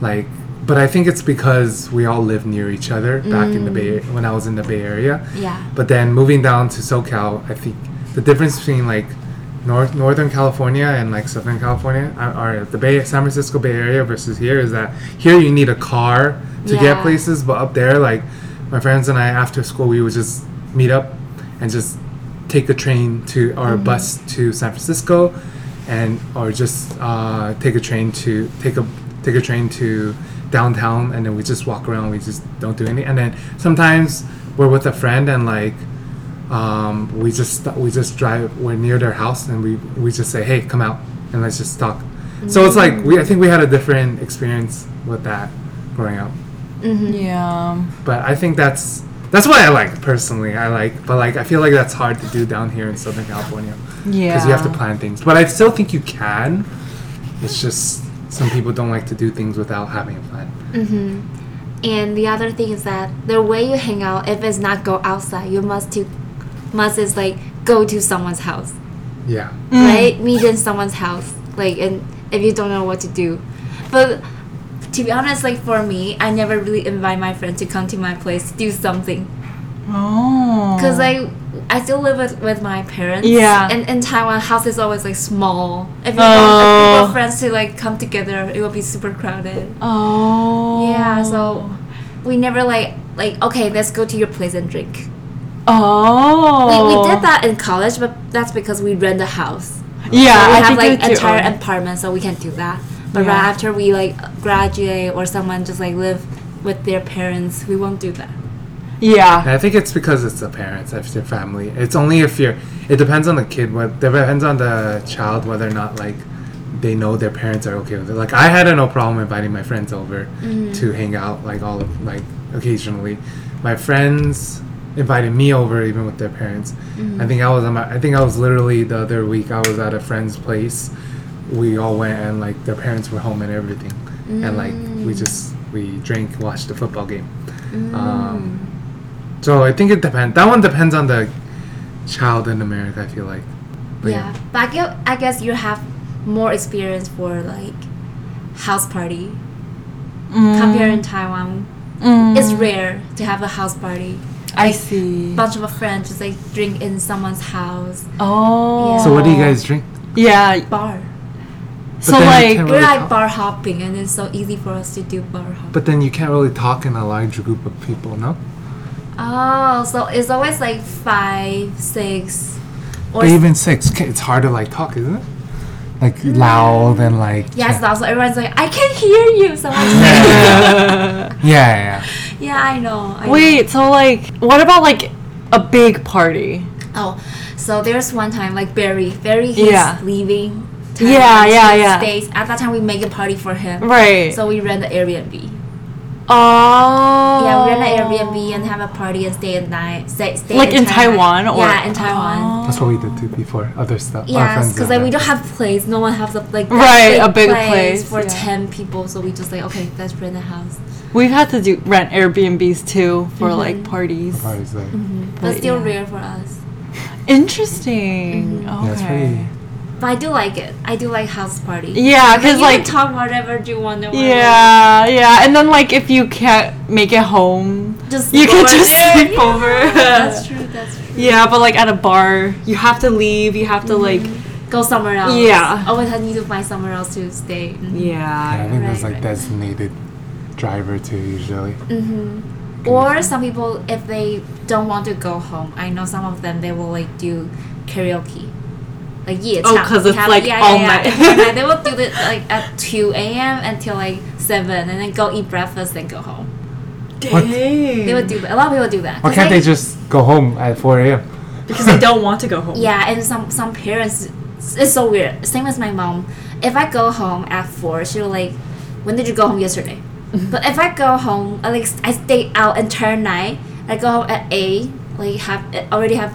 like. But I think it's because we all live near each other back in the Bay when I was in the Bay Area. Yeah. But then moving down to SoCal, I think the difference between like North Northern California and like Southern California, uh, or the Bay San Francisco Bay Area versus here is that here you need a car to Yeah. get places, but up there like my friends and I after school we would just meet up and just take a train to or a bus to San Francisco, and or just uh, take a train to take a take a train to downtown and then we just walk around we just don't do anything and then sometimes we're with a friend and like um, we just we just drive we're near their house and we we just say hey come out and let's just talk so it's like we i think we had a different experience with that growing up Mm-hmm. Yeah. but i think that's that's what i like personally i like but like i feel like that's hard to do down here in southern california Yeah. because you have to plan things but i still think you can it's just some people don't like to do things without having a plan Mm-hmm. And the other thing is that the way you hang out, if it's not go outside, you must to must is like go to someone's house, yeah Mm. right? Meet in someone's house, like and if you don't know what to do, but to be honest, like for me, I never really invite my friends to come to my place to do something Oh. because like I still live with, with my parents. Yeah. And in Taiwan, house is always like small. If you Oh. want group friends to like come together, it will be super crowded. Oh. Yeah, so we never like like okay, let's go to your place and drink. Oh. We, we did that in college, but that's because we rent a house. Yeah, so we I have like entire apartment, so we can do that. But Yeah. right after we like graduate or someone just like live with their parents, we won't do that. Yeah. And I think it's because it's the parents, it's their family. It's only if you're. It depends on the kid. What depends on the child whether or not like they know their parents are okay with it. Like I had no problem inviting my friends over Mm-hmm. to hang out like all of like occasionally. My friends invited me over even with their parents. Mm-hmm. I think I was. on my- I think I was literally the other week. I was at a friend's place. We all went and like their parents were home and everything, and like we Mm. just we drank, watched the football game. Um, so I think it depends. That one depends on the child in America. I feel like. But yeah. But I guess, I guess you have more experience for like house party Mm. compared in Taiwan. Mm. It's rare to have a house party. I see. Bunch of friends just like drink in someone's house. oh. Yeah. So what do you guys drink? Yeah. Bar. So like. can't We're really like talk. bar hopping, and it's so easy for us to do bar hopping. But then you can't really talk in a large group of people, no? Oh, so it's always like five, six, or But even six, ca- it's hard to like talk, isn't it? Like loud and like. yes, chant. also everyone's like, I can hear you. Someone's Yeah, yeah, yeah. yeah, I know. I know. Wait, so like, what about like a big party? Oh, so there's one time like Barry, Barry, he's Yeah. leaving. Yeah, yeah, to yeah. States. At that time, we make a party for him. Right. So we rent the Airbnb. Oh. Yeah, we rent an Airbnb and have a party and stay at night. Stay, stay Like in entire night. Taiwan or yeah, in Taiwan. That's what we did too before. Other stuff. Our Yes, because did like we don't have place. No one has a like that Right, a big place, for yeah. ten people. So we just like okay, let's rent a house. We've had to do rent Airbnbs too for Mhm. like parties. Parties there. But But still yeah. rare for us. Interesting. Mm-hmm. Okay. Yeah, it's pretty. But I do like it. I do like house party. Yeah, because you like can talk whatever you want to. yeah, yeah, and then like if you can't make it home, just you can just there. sleep Yeah, over. That's true. That's true. Yeah, but like at a bar, you have to leave. You have to like Go somewhere else. Yeah. Always I need to find somewhere else to stay. Yeah, I yeah. think there's like right. designated driver too usually. Mm-hmm. Or some people, if they don't want to go home, I know some of them they will like do karaoke. Like yeah, Oh, 'cause it's, like, yeah, all night. and they will do it like at two a.m. until like seven, and then go eat breakfast, then go home. Dang. They would do that. A lot of people do that. Why can't they like, just go home at 4 a.m.? because they don't want to go home. Yeah, and some some parents, it's so weird. Same as my mom. If I go home at four, she'll like, "When did you go home yesterday?" but if I go home, at like I stay out entire night. I go home at eight, like have already have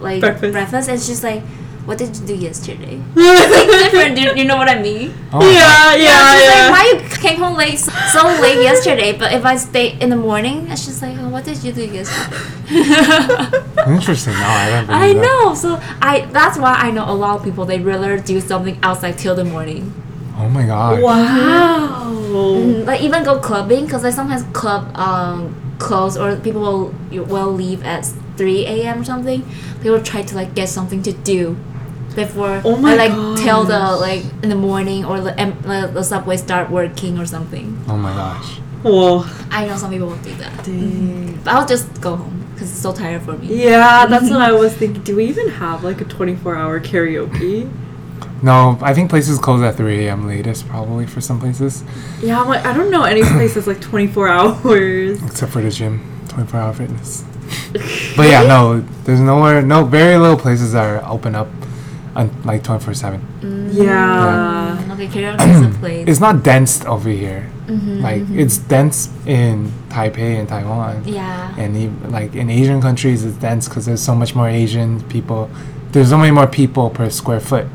like Breakfast. breakfast, and she's like, "What did you do yesterday?" it's like different. Do you know what I mean? Oh my God. yeah, yeah, she's yeah. like, why you came home late so, so late yesterday? But if I stay in the morning, it's just like, oh, what did you do yesterday? Interesting. No, I don't I that. know. So I that's why I know a lot of people they rather do something outside till the morning. Oh my god. Wow. Mm, Like even go clubbing because like sometimes club um close or people will will leave at three a.m. or something. They will try to like get something to do before Oh my or, like till the like in the morning or the em- the the subway start working or something. Oh my gosh. Whoa. I know some people will do that. Dang. Mm-hmm. But I'll just go home because it's so tired for me. Yeah, that's what I was thinking. Do we even have like a 24 hour karaoke? No, I think places close at 3 a.m. latest, probably for some places, Yeah, I'm like, I don't know any places like 24 hours. except for the gym, 24 hour fitness. But yeah, no, there's nowhere, no, very little places that are open up, on, like 24 seven. Yeah. Mm, okay, karaoke is a place. It's not dense over here. Mhm, Like mhm. it's dense in Taipei and Taiwan. yeah. and even, like in Asian countries, it's dense because there's so much more Asian people. There's so many more people per square foot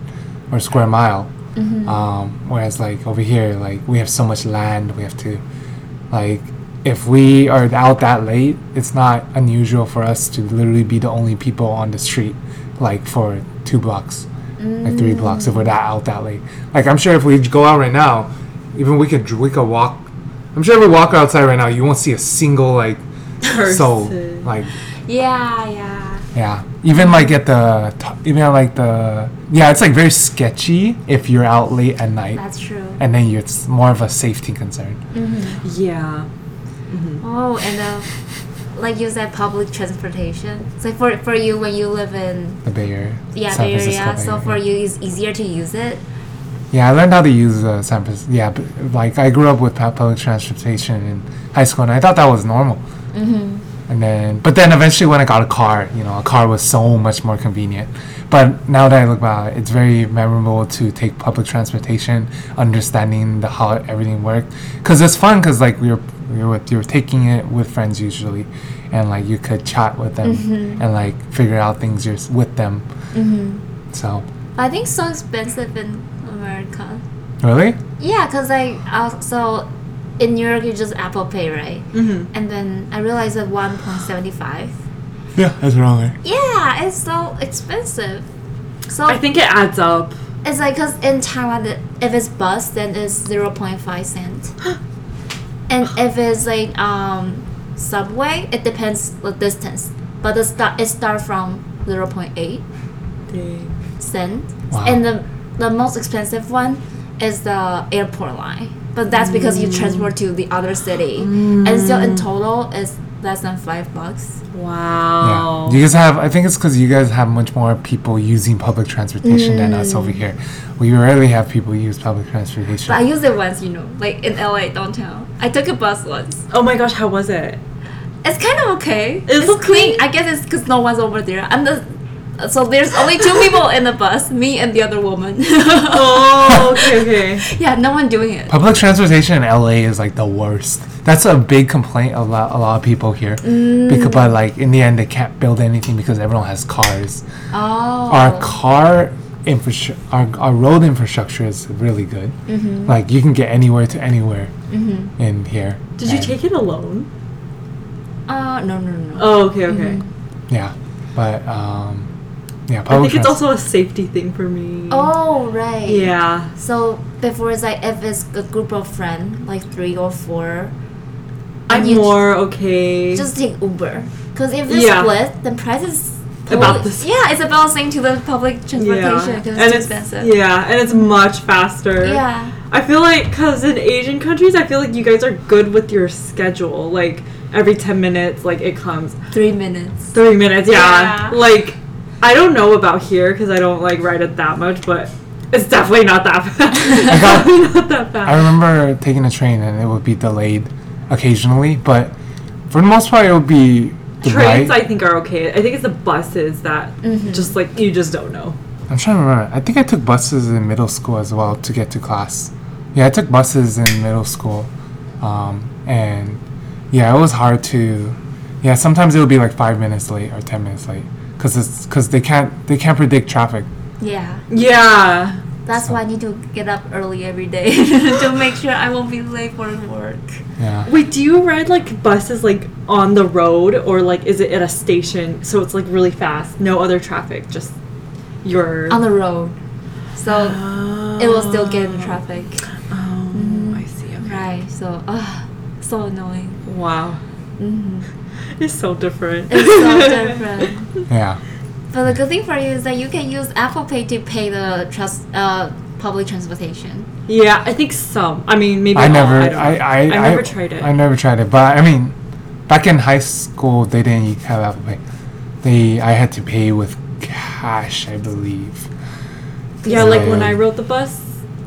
or square mile. Mhm. Um, whereas like over here, like we have so much land, we have to, like, if we are out that late, it's not unusual for us to literally be the only people on the street, like for two blocks, like three mm. blocks, if we're that out that late. Like I'm sure if we go out right now, even we could we could walk. I'm sure if we walk outside right now, you won't see a single like soul, Person. like Yeah, yeah. yeah. Even like at the even at, like the yeah, it's like very sketchy if you're out late at night, That's true. and then it's more of a safety concern. Mm-hmm. Yeah. Oh, and uh, like you said, public transportation. So for for you when you live in The Bay Area, yeah San Bay Area, Bay so for you it's easier to use it. Yeah, I learned how to use uh, San Francisco. Yeah, but, like I grew up with public transportation in high school, and I thought that was normal. Mm-hmm. And then, but then eventually, when I got a car, you know, a car was so much more convenient. But now that I look back, it's very memorable to take public transportation, understanding the how everything worked, because it's fun. Because like we were, we were with, you were taking it with friends usually, and like you could chat with them Mhm. and like figure out things you're with them. Mm-hmm. So I think so expensive in America. really, Yeah, cause like uh, so in New York you just Apple Pay right, Mm-hmm. and then I realized that one point seventy five. yeah, that's wrong. eh? Yeah, it's so expensive. So I think it adds up. It's like because in Taiwan, the- if it's bus, then it's zero point five cent, and if it's like um subway, it depends the distance. But the start it start from zero point eight Dang. cent, Wow. and the the most expensive one is the airport line. But that's because you transport to the other city, and still in total it's less than five bucks. Wow. Yeah, you guys have. I think it's because you guys have much more people using public transportation than us over mm. here. We rarely have people use public transportation. But I used it once, you know, like in LA downtown. I took a bus once. Oh my gosh, how was it? It's kind of okay. It's It's, clean. okay? I guess it's because no one's over there. I'm the so there's only two people in the bus, me and the other woman. Oh, okay, okay. yeah, no one doing it. Public transportation in LA is like the worst. That's a big complaint a lot a lot of people here. Mm. Because but like in the end they can't build anything because everyone has cars. Oh. Our car infrastructure our, our road infrastructure is really good. Mm-hmm. Like you can get anywhere to anywhere Mm-hmm. in here. Did you take it alone? Uh, no, no, no. Oh, okay, okay. Yeah. But um yeah, I public think it's also a safety thing for me. Oh, right. Yeah. So before it's like if it's a group of friends, like three or four, I'm and you more okay. just take Uber. Because if it's Yeah. split, then price is About totally- the s- Yeah, it's about the same to the public transportation yeah. because and it's it's too expensive. yeah, and it's much faster. Yeah. I feel like because in Asian countries, I feel like you guys are good with your schedule. Like every ten minutes, like it comes. Three minutes. Three minutes, yeah. Yeah. Like I don't know about here because I don't like ride it that much, but it's definitely not that fast. It's got- definitely not that fast. I remember taking a train and it would be delayed occasionally, but for the most part, it would be Trains, right. I think, are okay. I think it's the buses that just like you just don't know. I'm trying to remember. I think I took buses in middle school as well to get to class. Yeah, I took buses in middle school, um, and yeah, it was hard to. Yeah, sometimes it would be like five minutes late or ten minutes late, cause it's cause they can't they can't predict traffic. Yeah. Yeah. That's So- why I need to get up early every day to make sure I won't be late for work. Yeah. Wait, do you ride like buses like on the road or like is it at a station so it's like really fast, no other traffic, just your On the road. So it will still get in traffic. Oh, I see. Okay. Right. So, uh, so annoying. Wow, hmm it's so different. It's so different. Yeah. But the good thing for you is that you can use Apple Pay to pay the trans- uh, public transportation. yeah, I think some. I mean, maybe I all, never. don't. I, I, I never tried it. I never tried it, but I mean, back in high school, they didn't have Apple Pay. They, I had to pay with cash, I believe. yeah, like when I rode the bus,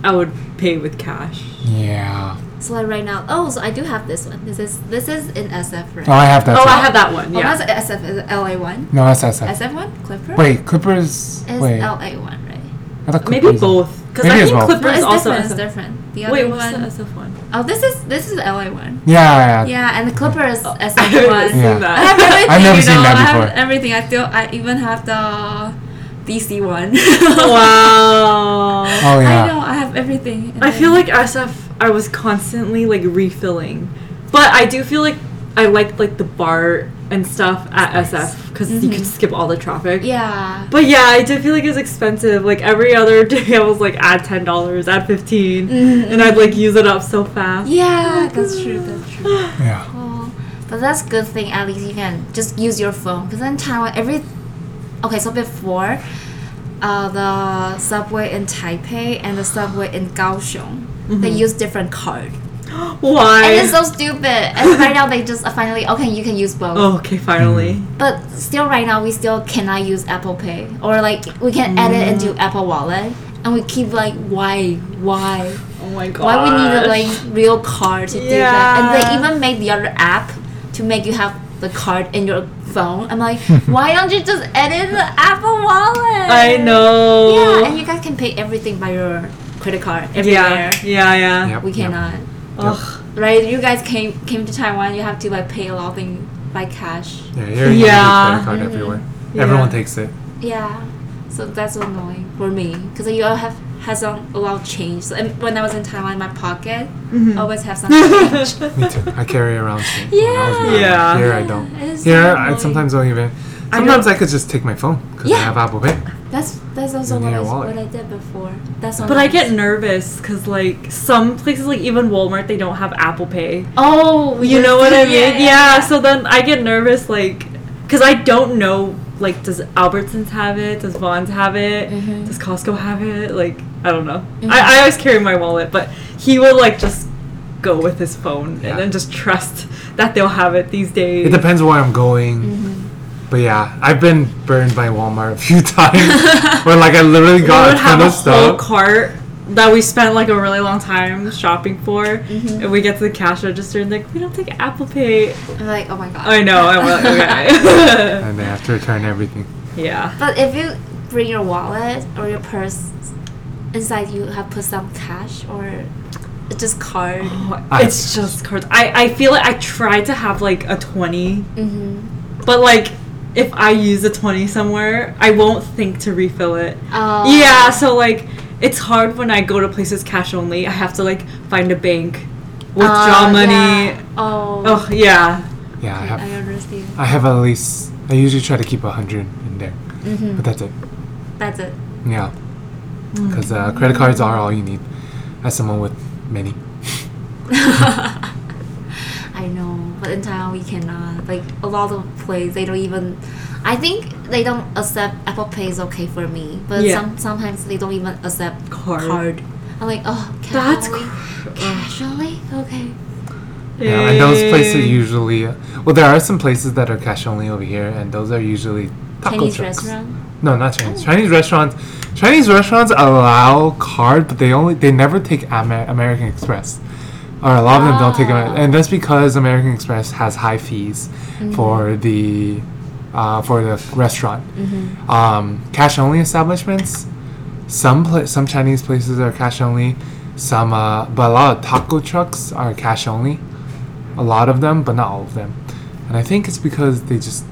I would pay with cash. Yeah. So like right now, oh, so I do have this one. This is this is in SF, right? Oh, I have that. oh, too. I have that one. Oh, Yeah. that's SF. Is it LA one? No, that's SF. SF one? Clipper? Wait, Clippers. It's wait, LA one, right? I thought maybe both. Because Maybe I it's think both. No, Clipper it's is also different. It's different. The other Wait, one. what's the SF one? Oh, this is this is the LA one. Yeah, yeah, yeah. Yeah, and the Clipper is oh, I SF haven't one. seen Yeah. I have everything. I've never you seen know, that I have everything. I still I even have the DC one. wow. Oh yeah. I know. I have everything. I feel like SF, I was constantly like refilling, but I do feel like I liked like the BART and stuff at SF because you could skip all the traffic. Yeah. But yeah, I did feel like it was expensive. Like every other day, I was like add ten dollars, add 15 Mhm. and I'd like use it up so fast. Yeah, that's true. That's true. Yeah. Oh, but that's good thing. At least you can just use your phone. Because in Taiwan, every okay. So before, uh, the subway in Taipei and the subway in Kaohsiung, they mm-hmm. use different card, Why? and it's so stupid. And right now they just uh, finally okay, you can use both. oh, okay, finally. Mm-hmm. But still, right now we still cannot use Apple Pay or like we can add it into mm. Apple Wallet, and we keep like why why Oh my god. why we need a like real card to do that and they even made the other app to make you have the card in your phone i'm like why don't you just edit the apple wallet I know. yeah and you guys can pay everything by your credit card everywhere Yeah, yeah, yeah. Yep. we yep. cannot Ugh. right you guys came came to taiwan you have to like pay a lot of things by cash Yeah, here you Yeah. yeah. credit card everywhere. Yeah. Everyone takes it. yeah so that's annoying for me because you all have has a, a lot of change so, and when i was in taiwan my pocket Mhm. always have some change Me too. I carry around. shit when I was Yeah. Yeah. Here I don't. It's so I sometimes don't even. I Sometimes don't- I, could just take my phone because I have Apple Pay. That's that's also what I, what I did before. That's But I get nervous because like some places, like even Walmart, they don't have Apple Pay. Oh, You know what I mean? Yeah. So then I get nervous, like, because I don't know, like, does Albertsons have it? Does Vons have it? Mhm. Does Costco have it? Like, I don't know. Mhm. I, I always carry my wallet, but he will like just go with his phone Yeah. and then just trust that they'll have it these days. It depends where I'm going. Mhm. But yeah, I've been burned by Walmart a few times. where like I literally We got would a have ton a of whole cart that we spent like a really long time shopping for, Mhm. and we get to the cash register and like we don't take Apple Pay. I'm like, oh my god. I know. I'm like, okay. And they have to return everything. yeah. But if you bring your wallet or your purse inside, you have put some cash or it's just card. Oh, I- it's just cards. I, I feel like I tried to have like a 20, Mm-hmm. but like if I use a 20 somewhere, I won't think to refill it. Oh. Yeah, so like it's hard when I go to places cash only. I have to like find a bank, withdraw Oh, money. yeah. Oh. Oh, yeah. Yeah, I I have. understand. I have at least. I usually try to keep a hundred in there, Mm-hmm. but that's it. That's it. Yeah, because uh, credit cards are all you need. As someone with many. I know, but in Taiwan we cannot. Like a lot of places, they don't even. I think they don't accept Apple Pay is okay for me, but Yeah. some sometimes they don't even accept Card. card. I'm like, oh, That's casually, cr- casually, okay. Yeah, and those places Dang. usually. Well, there are some places that are cash only over here, and those are usually taco Chinese trucks. restaurant. No, not Chinese. Oh. Chinese restaurants. Chinese restaurants allow card, but they only they never take Amer- American Express, or a lot of them don't take Ah. it, and that's because American Express has high fees Mm-hmm. for the uh, for the restaurant. Mm-hmm. Um, cash only establishments. Some pla- some Chinese places are cash only. Some, uh, but a lot of taco trucks are cash only. A lot of them, but not all of them. And I think it's because they just,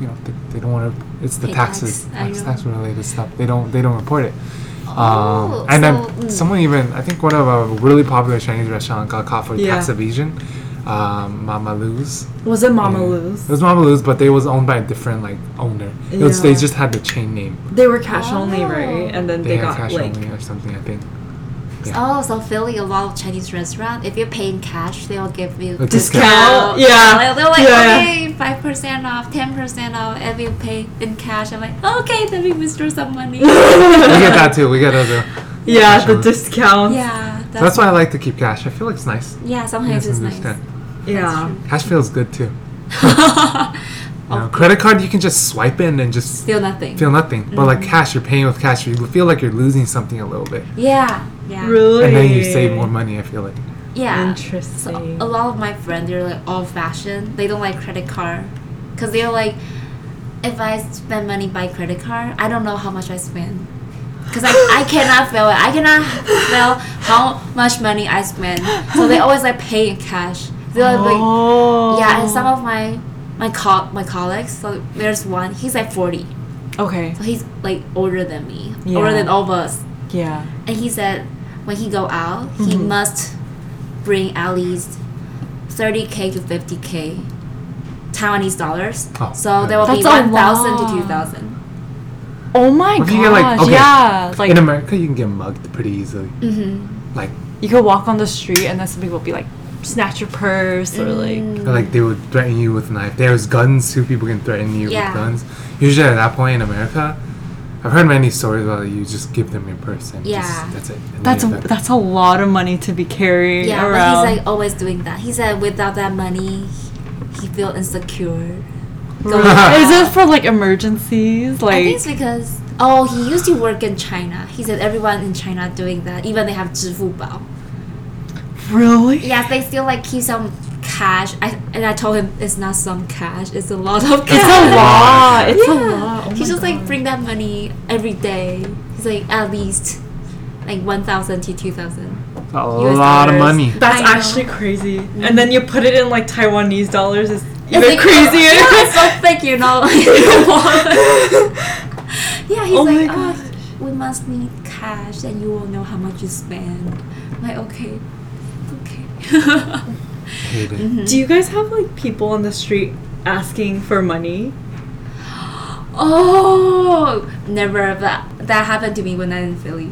you know, they, they don't want to. It's the Pay taxes, tax, tax, tax related stuff. They don't they don't report it. Oh, um, and so, then mm. someone even I think one of a really popular Chinese restaurant got caught for tax evasion. Um, Mama Lou's. Was it Mama Yeah. Lou's? It was Mama Lou's, but they was owned by a different like owner. It was, they just had the chain name. They were cash only, Oh. right? And then They, they, got cash like only or something. I think. Oh, so Philly, a lot of Chinese restaurant, if you pay in cash, they'll give you A discount. discount. Yeah. Like, they're like, Yeah, okay, five percent off, ten percent off, if you pay in cash. I'm like, okay, let me withdraw some money. we get that too. We get that too. yeah, Cash the discount. yeah, So that's why I like to keep cash. I feel like it's nice. Yeah, sometimes it's nice. Misunderstand. Yeah. Cash feels good too. You know, credit card you can just swipe in and just Feel nothing. feel nothing. But like Mm-hmm. cash, you're paying with cash. You feel like you're losing something a little bit, yeah, yeah. Really? and then you save more money. I feel like. Yeah. So Interesting. a lot of my friends, they're like old fashioned. They don't like credit card, cause they're like, if I spend money by credit card, I don't know how much I spend. Cause I, I cannot feel it. I cannot feel how much money I spend. So they always like pay in cash. They're like, oh. yeah, and some of my my co- my colleagues. So there's one. He's like forty. Okay. So he's like older than me, Yeah. older than all of us. Yeah. And he said when he go out, he Mhm. must bring at least 30k to 50k Taiwanese dollars. Oh, so there will be That's a 1,000 to 2,000. Oh my god! you get, like, okay, yeah. Like In America, you can get mugged pretty easily. Mm-hmm. Like, you could walk on the street and then somebody will be like, snatch your purse or like. Mm. like they would threaten you with a knife. There's guns too. People can threaten you Yeah. with guns. Usually at that point in America, I've heard many stories about it. You just give them your purse and Yeah. just, that's it. And That's a, leave it. that's a lot of money to be carrying Yeah, around. but he's like always doing that. He said without that money, he feel insecure. Going Is out. it for like emergencies? I Like think it's because oh he used to work in China. He said everyone in China doing that. Even they have 支付宝. really? Yes, they still like keep some cash. I and I told him it's not some cash. It's a lot of cash. It's a lot. It's yeah. a lot. Oh he my just like bring that money every day. He's like at least like one thousand to two thousand. a US lot of money. That's I know. actually crazy. And then you put it in like Taiwanese dollars. It's even It's like, oh, crazier. Yeah, it's so thick, you know. yeah, he's Oh my like, gosh. oh, we must need cash, and you will know how much you spend. I'm like, okay, okay. Hate it. Do you guys have like people on the street asking for money? Oh, never. That that happened to me when I was in Philly.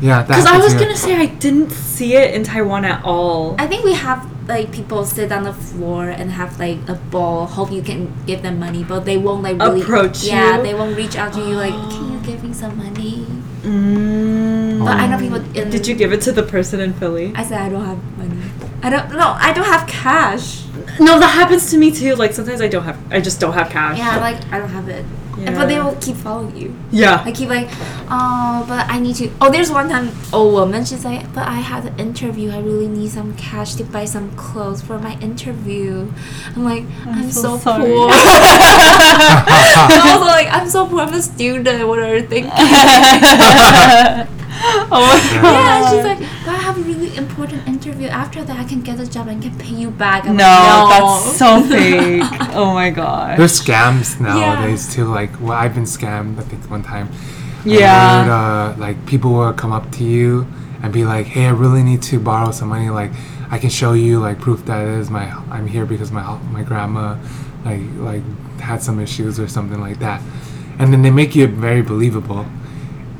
Yeah, that Because I was gonna say I didn't see it in Taiwan at all. I think we have like people sit on the floor and have like a ball. Hope you can give them money, but they won't like really Approach you. Yeah, you? they won't reach out to you like, can you give me some money? Mm. But I know people. In, Did you give it to the person in Philly? I said I don't have money. I don't. No, I don't have cash. No, that happens to me too. Like sometimes I don't have. I just don't have cash. Yeah, like I don't have it. Yeah. But they will keep following you. Yeah. I keep like, oh, but I need to. Oh, there's one time a woman. She's like, but I had an interview. I really need some cash to buy some clothes for my interview. I'm like, I'm, so so, poor. I was like, I'm so poor. I'm a student. What are you thinking? Oh my god. yeah, and she's like, but I have a really important interview. After that, I can get a job and can pay you back. I'm no, like, no, that's so fake. Oh my god. There's scams nowadays too. Like, well, I've been scammed. I think one time. Yeah. they would, uh, like people will come up to you and be like, "Hey, I really need to borrow some money. Like, I can show you like proof that it is my I'm here because my my grandma like like had some issues or something like that." And then they make you very believable.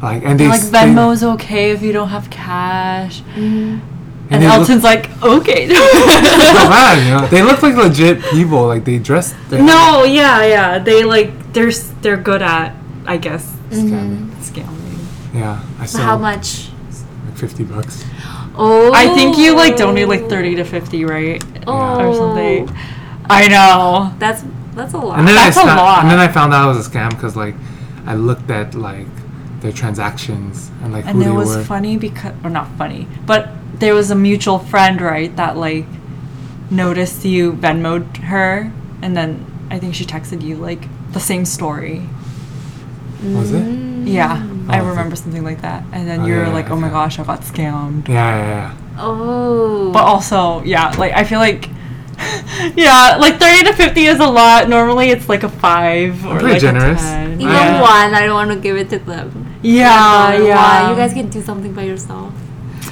Like, and they like s- Venmo's okay if you don't have cash. Mhm. And, they look- Elton's like, okay. They bad, you know. They look like legit people. Like they dress. They no, yeah, yeah. They like they're they're good at I guess Scamming. scamming. Yeah, I So saw how much? like fifty bucks. Oh, I think you like donate like thirty to fifty, right? Oh, Or something. I know. That's That's a lot. And then That's I a found, lot. and then I found out it was a scam because like I looked at like their transactions and like And who it they was were. funny because, or not funny, but there was a mutual friend, right, that like noticed you Venmoed her, and then I think she texted you like the same story. Was it? Mm. Yeah, oh, I Oh, remember something like that. And then Oh, you're yeah, like, oh my gosh, I got scammed. Yeah, yeah, yeah. Oh. But also, yeah, like I feel like, yeah, like 30 to 50 is a lot. Normally it's like a 5 or pretty like generous. a 10. even Yeah. one, I don't want to give it to them. Yeah, yeah. One, you guys can do something by yourself.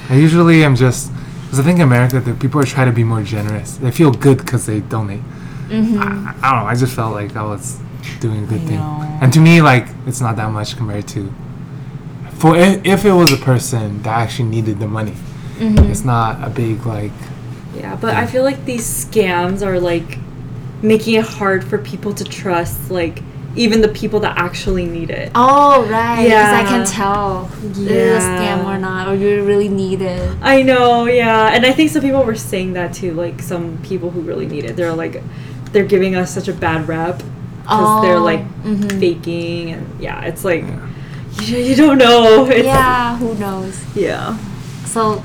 I usually am just because I think in America the people are trying to be more generous. They feel good because they donate. Mm-hmm. I, I don't know. I just felt like I was doing a good I thing, know. and to me, like it's not that much compared to for if, if it was a person that actually needed the money. Mm-hmm. It's not a big like. Yeah, but I feel like these scams are like making it hard for people to trust like even the people that actually need it. Oh right, because I can tell if it's a scam or not, or you really need it. I know, yeah. And I think some people were saying that too, like some people who really need it. They're like they're giving us such a bad rep because they're Oh, like mhm. faking and yeah, it's like Yeah. you, you don't know. It's, Yeah, who knows? Yeah. So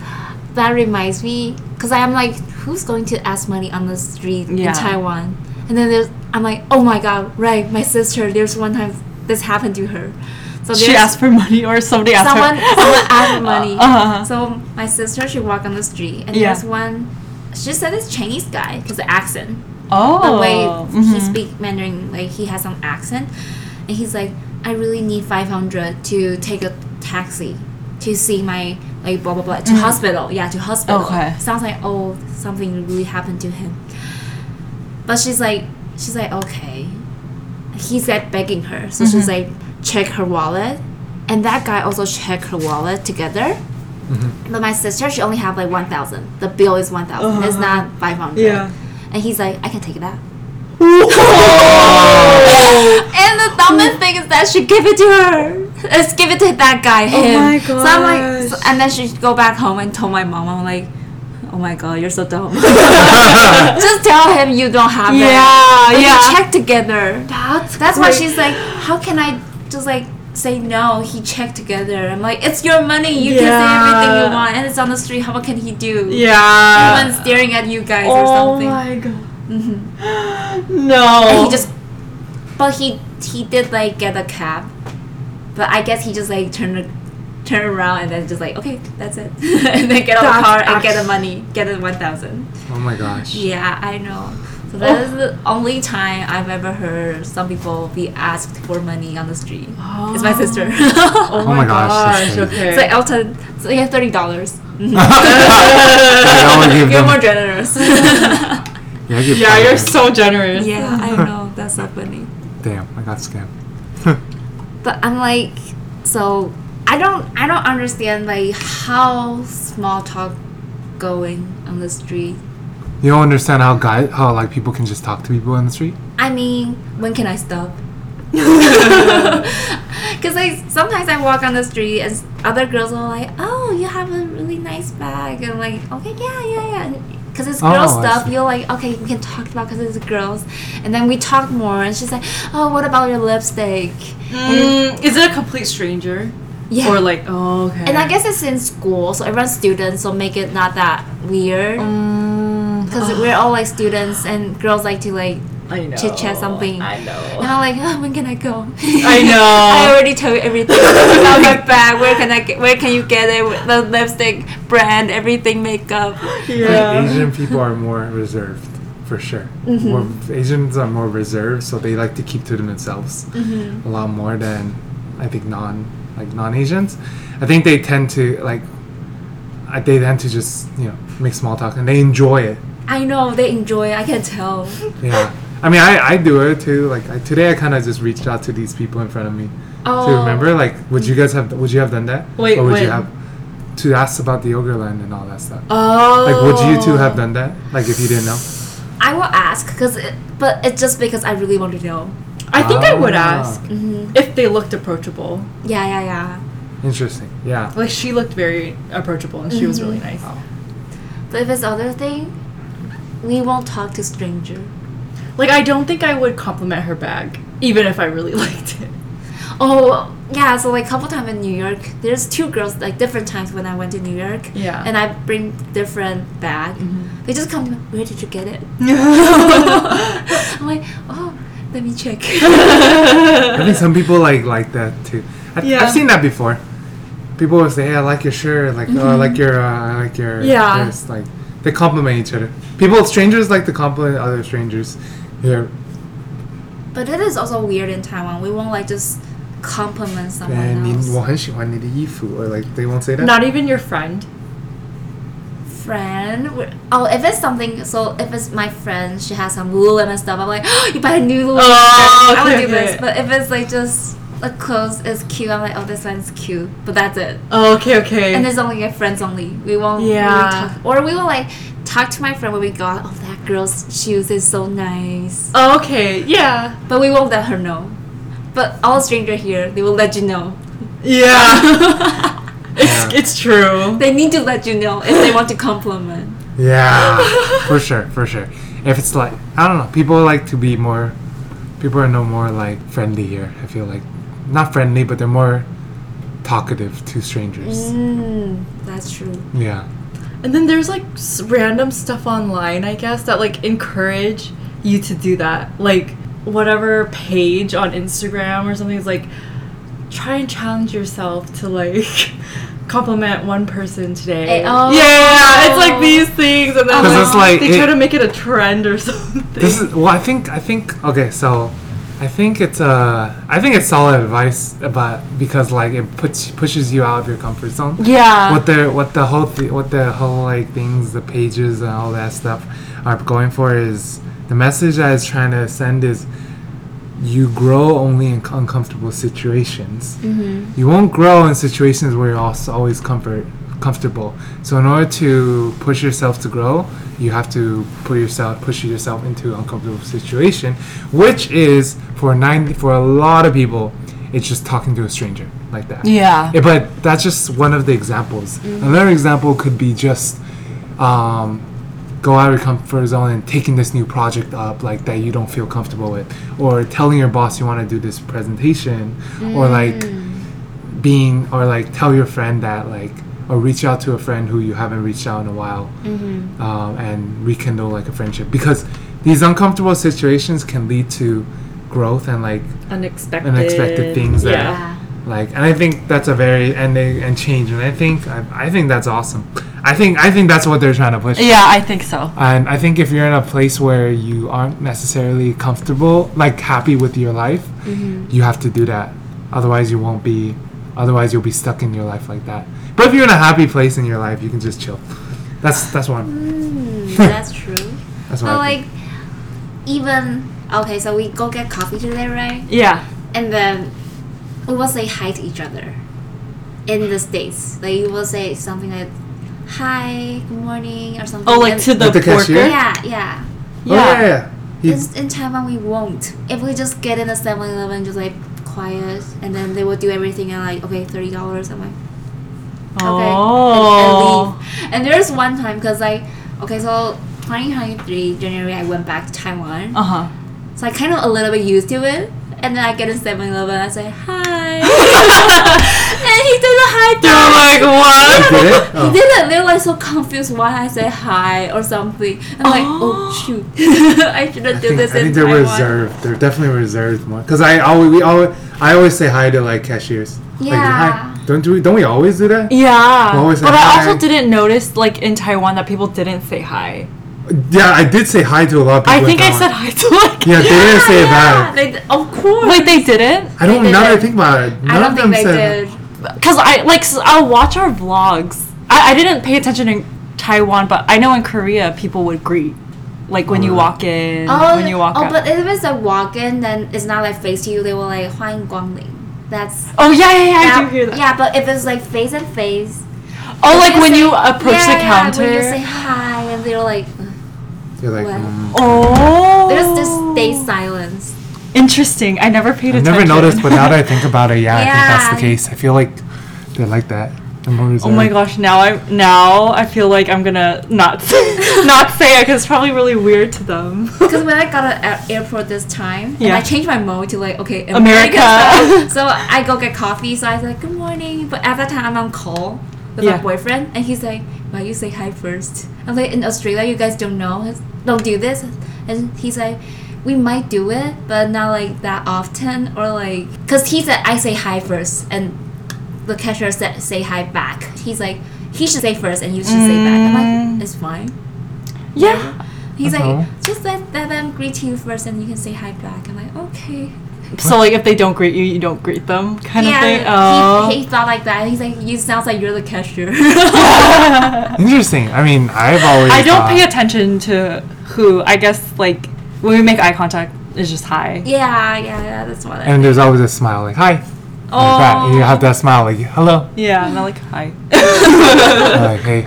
that reminds me, because I'm like, who's going to ask money on the street Yeah. in Taiwan? And then there's, I'm like, oh my god, right, my sister. There's one time this happened to her. So She asked for money or somebody asked someone, her. someone asked for money. Uh-huh. So my sister, she walked on the street, and Yeah. there's one. She said this Chinese guy because the accent, oh. the way he mhm. speak Mandarin, like he has some accent, and he's like, I really need five hundred to take a taxi to see my like blah blah blah to Mhm. hospital. Yeah, to hospital. Okay. Sounds like oh something really happened to him. But she's like, she's like okay. He's like begging her, so she's Mhm. like check her wallet, and that guy also check her wallet together. Mhm. But my sister, she only have like one thousand. The bill is one thousand. It's Uh-huh. not five hundred. Yeah. And he's like, I can take that. Oh. And the dumbest thing is that she give it to her. Let's give it to that guy. Him. Oh my god. So I'm like, so- and then she go back home and told my mom. I'm like, oh my god, you're so dumb. Just tell him you don't have it. Yeah, And yeah. Check together. That's That's why she's like, how can I just like say no? He checked together. I'm like, it's your money. You can say everything you want, and it's on the street. How what can he do? Yeah. Everyone's staring at you guys or something. oh my god. hmm No. And he just, but he he did like get a cab, but I guess he just like turned turn around and then just like okay that's it and then get out the car and get the money get the one thousand. Oh my gosh. Yeah, I know. So that that is the only time I've ever heard some people be asked for money on the street. It's my sister. Oh, oh my gosh, that's oh okay. It's like Elton. So you have thirty dollars. I would You're them- more generous. Yeah, I give yeah, you're so generous. yeah, I know. That's so funny. Damn, I got scammed. But I'm like, so I don't, I don't understand like how small talk going on the street. you don't understand how guy how like people can just talk to people on the street. I mean, when can I stop? Because like sometimes I walk on the street and other girls are like, "Oh, you have a really nice bag," and I'm like, "Okay, yeah, yeah, yeah." Because it's Oh, girl I stuff, you're like, "Okay, we can talk about because it's girls," and then we talk more, and she's like, "Oh, what about your lipstick?" Mm, is it a complete stranger? Yeah. Or like, oh, okay. and I guess it's in school, so everyone's students, so make it not that weird. Mm, Because we're all like students, and girls like to like I know. chit chat something. I know. And I'm like, oh, when can I go? I know. I already told you everything about my bag. Where can I get? Where can you get it? The lipstick brand, everything, makeup. yeah. Like, Asian people are more reserved, for sure. Mm-hmm. More, Asians are more reserved, so they like to keep to themselves Mm-hmm. a lot more than I think non like non Asians. I think they tend to like I- they tend to just you know make small talk and they enjoy it. I know they enjoy. it. I can tell. Yeah. I mean, I, I do it too. Like I, today, I kind of just reached out to these people in front of me Oh, to remember. Like, would you guys have? Would you have done that? Wait, or would you have to ask about the Yogurtland and all that stuff? Oh. Like, would you two have oh. done that? Like, if you didn't know? I will ask because, it, but it's just because I really want to know. I think I would Ah. ask hmm if they looked approachable. Yeah, yeah, yeah. Interesting. Yeah. Like she looked very approachable and she was really nice. Oh. But if it's other thing, we won't talk to stranger. Like I don't think I would compliment her bag, even if I really liked it. Oh yeah, so like couple times in New York, there's two girls like different times when I went to New York. Yeah. And I bring different bag. They just come to me, where did you get it? I'm like, oh, let me check. I think some people like like that too. I, Yeah. I've seen that before. People will say, "Hey, I like your shirt," like, "Oh, I like your, uh, I like your." Mm-hmm. Yeah. This. Like, they compliment each other. People, strangers like to compliment other strangers. Yeah. but it is also weird in Taiwan. We won't like just compliment someone 哎，你 else. 我很喜欢你的衣服，or like they won't say that. Not even your friend. friend. Oh, if it's something, so if it's my friend, she has some Lululemon stuff. I'm like, oh, you buy a new Lululemon. Oh, I would okay, do this. But if it's like just the clothes is cute, I'm like, oh, this one's cute. But that's it. Oh, okay, okay. And it's only like friends only. We won't. really Yeah. talk, or we will like talk to my friend when we go. out, Oh, that girl's shoes is so nice. oh, okay, yeah. But we won't let her know. But all stranger here, they will let you know. Yeah. it's Yeah. it's true. They need to let you know if they want to compliment. Yeah, for sure, for sure. If it's like I don't know, people like to be more. People are no more like friendly here. I feel like not friendly, but they're more talkative to strangers. Mm, that's true. Yeah. And then there's like s- random stuff online, I guess, that like encourage you to do that. Like whatever page on Instagram or something is like try and challenge yourself to like compliment one person today. Eh, oh. Yeah, it's like these things and then 'Cause like, it's like they try to make it a trend or something. This is well. I think. I think. Okay, so I think it's uh. I think it's solid advice about because like it puts pushes you out of your comfort zone. yeah. What the what the whole th- what the whole like things the pages and all that stuff are going for is the message that it's trying to send is you grow only in uncomfortable situations. Mm-hmm. You won't grow in situations where you're also always comfort comfortable. So in order to push yourself to grow, you have to put yourself push yourself into uncomfortable situation, which is for ninety for a lot of people, it's just talking to a stranger like that. yeah. Yeah, but that's just one of the examples. Another example could be just um, go out of your comfort zone and taking this new project up like that you don't feel comfortable with, or telling your boss you want to do this presentation, or like being or like tell your friend that like or reach out to a friend who you haven't reached out in a while Mm-hmm. um, and rekindle like a friendship because these uncomfortable situations can lead to growth and like Unexpected. Unexpected things that- Yeah. Like and i think that's a very and they and change and i think I, I think that's awesome i think i think that's what they're trying to push Yeah, I think so. and i think if you're in a place where you aren't necessarily comfortable like happy with your life Mm-hmm. you have to do that otherwise you won't be otherwise you'll be stuck in your life like that but if you're in a happy place in your life you can just chill that's that's one Mm, that's true. that's what But I like, even okay, so we go get coffee today, right? Yeah. And then we will say hi to each other in the states. Like you will say something like "Hi, good morning" or something. Oh, like And- to the, Like the cashier? yeah, yeah. think. oh yeah yeah He- In, in Taiwan, we won't. If we just get in a 7 Eleven, just like quiet, and then they will do everything and like, okay, $30. I'm like, okay. Oh. And, and leave. And there's one time, because like, okay, so 2023, January, I went back to Taiwan. Uh huh. So I kind of a little bit used to it. And then I get in 7 Eleven, I say, hi. and he did a hi They're like, what? did it? He Oh. didn't. They're like so confused why I say hi or something. I'm like, oh Oh. shoot, I shouldn't I do think, this I in think they're Taiwan. reserved. They're definitely reserved more. Cause I always, we always, I always say hi to like cashiers. Like, Yeah. hi. Don't do we? Don't we always do that? Yeah. What was but that? I also didn't notice, like, in Taiwan that people didn't say hi. Yeah, I did say hi to a lot of people. I in think I Taiwan. said hi to, like. Yeah, they didn't say it back. They, d- of course. Wait, they didn't? I don't. They Now that I didn't. think about it, none I don't of them think they said. did. Because I, like, s will watch our vlogs. I, I didn't pay attention in Taiwan, but I know in Korea people would greet. Like, when you Oh. walk in, Oh, when you walk oh, out. but if it's a walk-in, then it's not like face to you. They will like 欢迎光临. That's oh, yeah, yeah, yeah, I yeah, do hear that. yeah, but if it's like face and face, Oh, like when say- you approach yeah, the yeah, counter. when you say hi, and they're like, "Ugh." you're like, What? mm. oh. there's this stay silence. Interesting. I never paid I've attention. never noticed, but now that I think about it, yeah, I think that's the Yeah. case. I feel like they're like that. They're more Oh my reserved. gosh! Now I now I feel like I'm gonna not not say it because it's probably really weird to them. Because when I got at airport this time, and Yeah. I changed my mode to like okay America. style. so I go get coffee. So I was like good morning, but at that time I'm on call with Yeah. my boyfriend, and he's like, why you say hi first? I'm like in Australia, you guys don't know, don't do this, and he's like. We might do it, but not like that often, or like, cause he said I say hi first, and the cashier said say hi back. He's like, he should say first, and you should say back. I'm Mm. like, it's fine. yeah. He's Uh-huh. like, just let, let them greet you first and you can say hi back. I'm like, okay. So like if they don't greet you, you don't greet them, kind yeah, of thing. Oh. he, he thought like that. He's like, you sounds like you're the cashier. Interesting. I mean, I've always. I don't thought- pay attention to who. I guess like when we make eye contact, it's just hi. yeah, yeah, yeah, that's what I And there's always a smile, like hi. Like that. Oh. You have that smile, like hello. Yeah, and I'm like hi. Or like hey.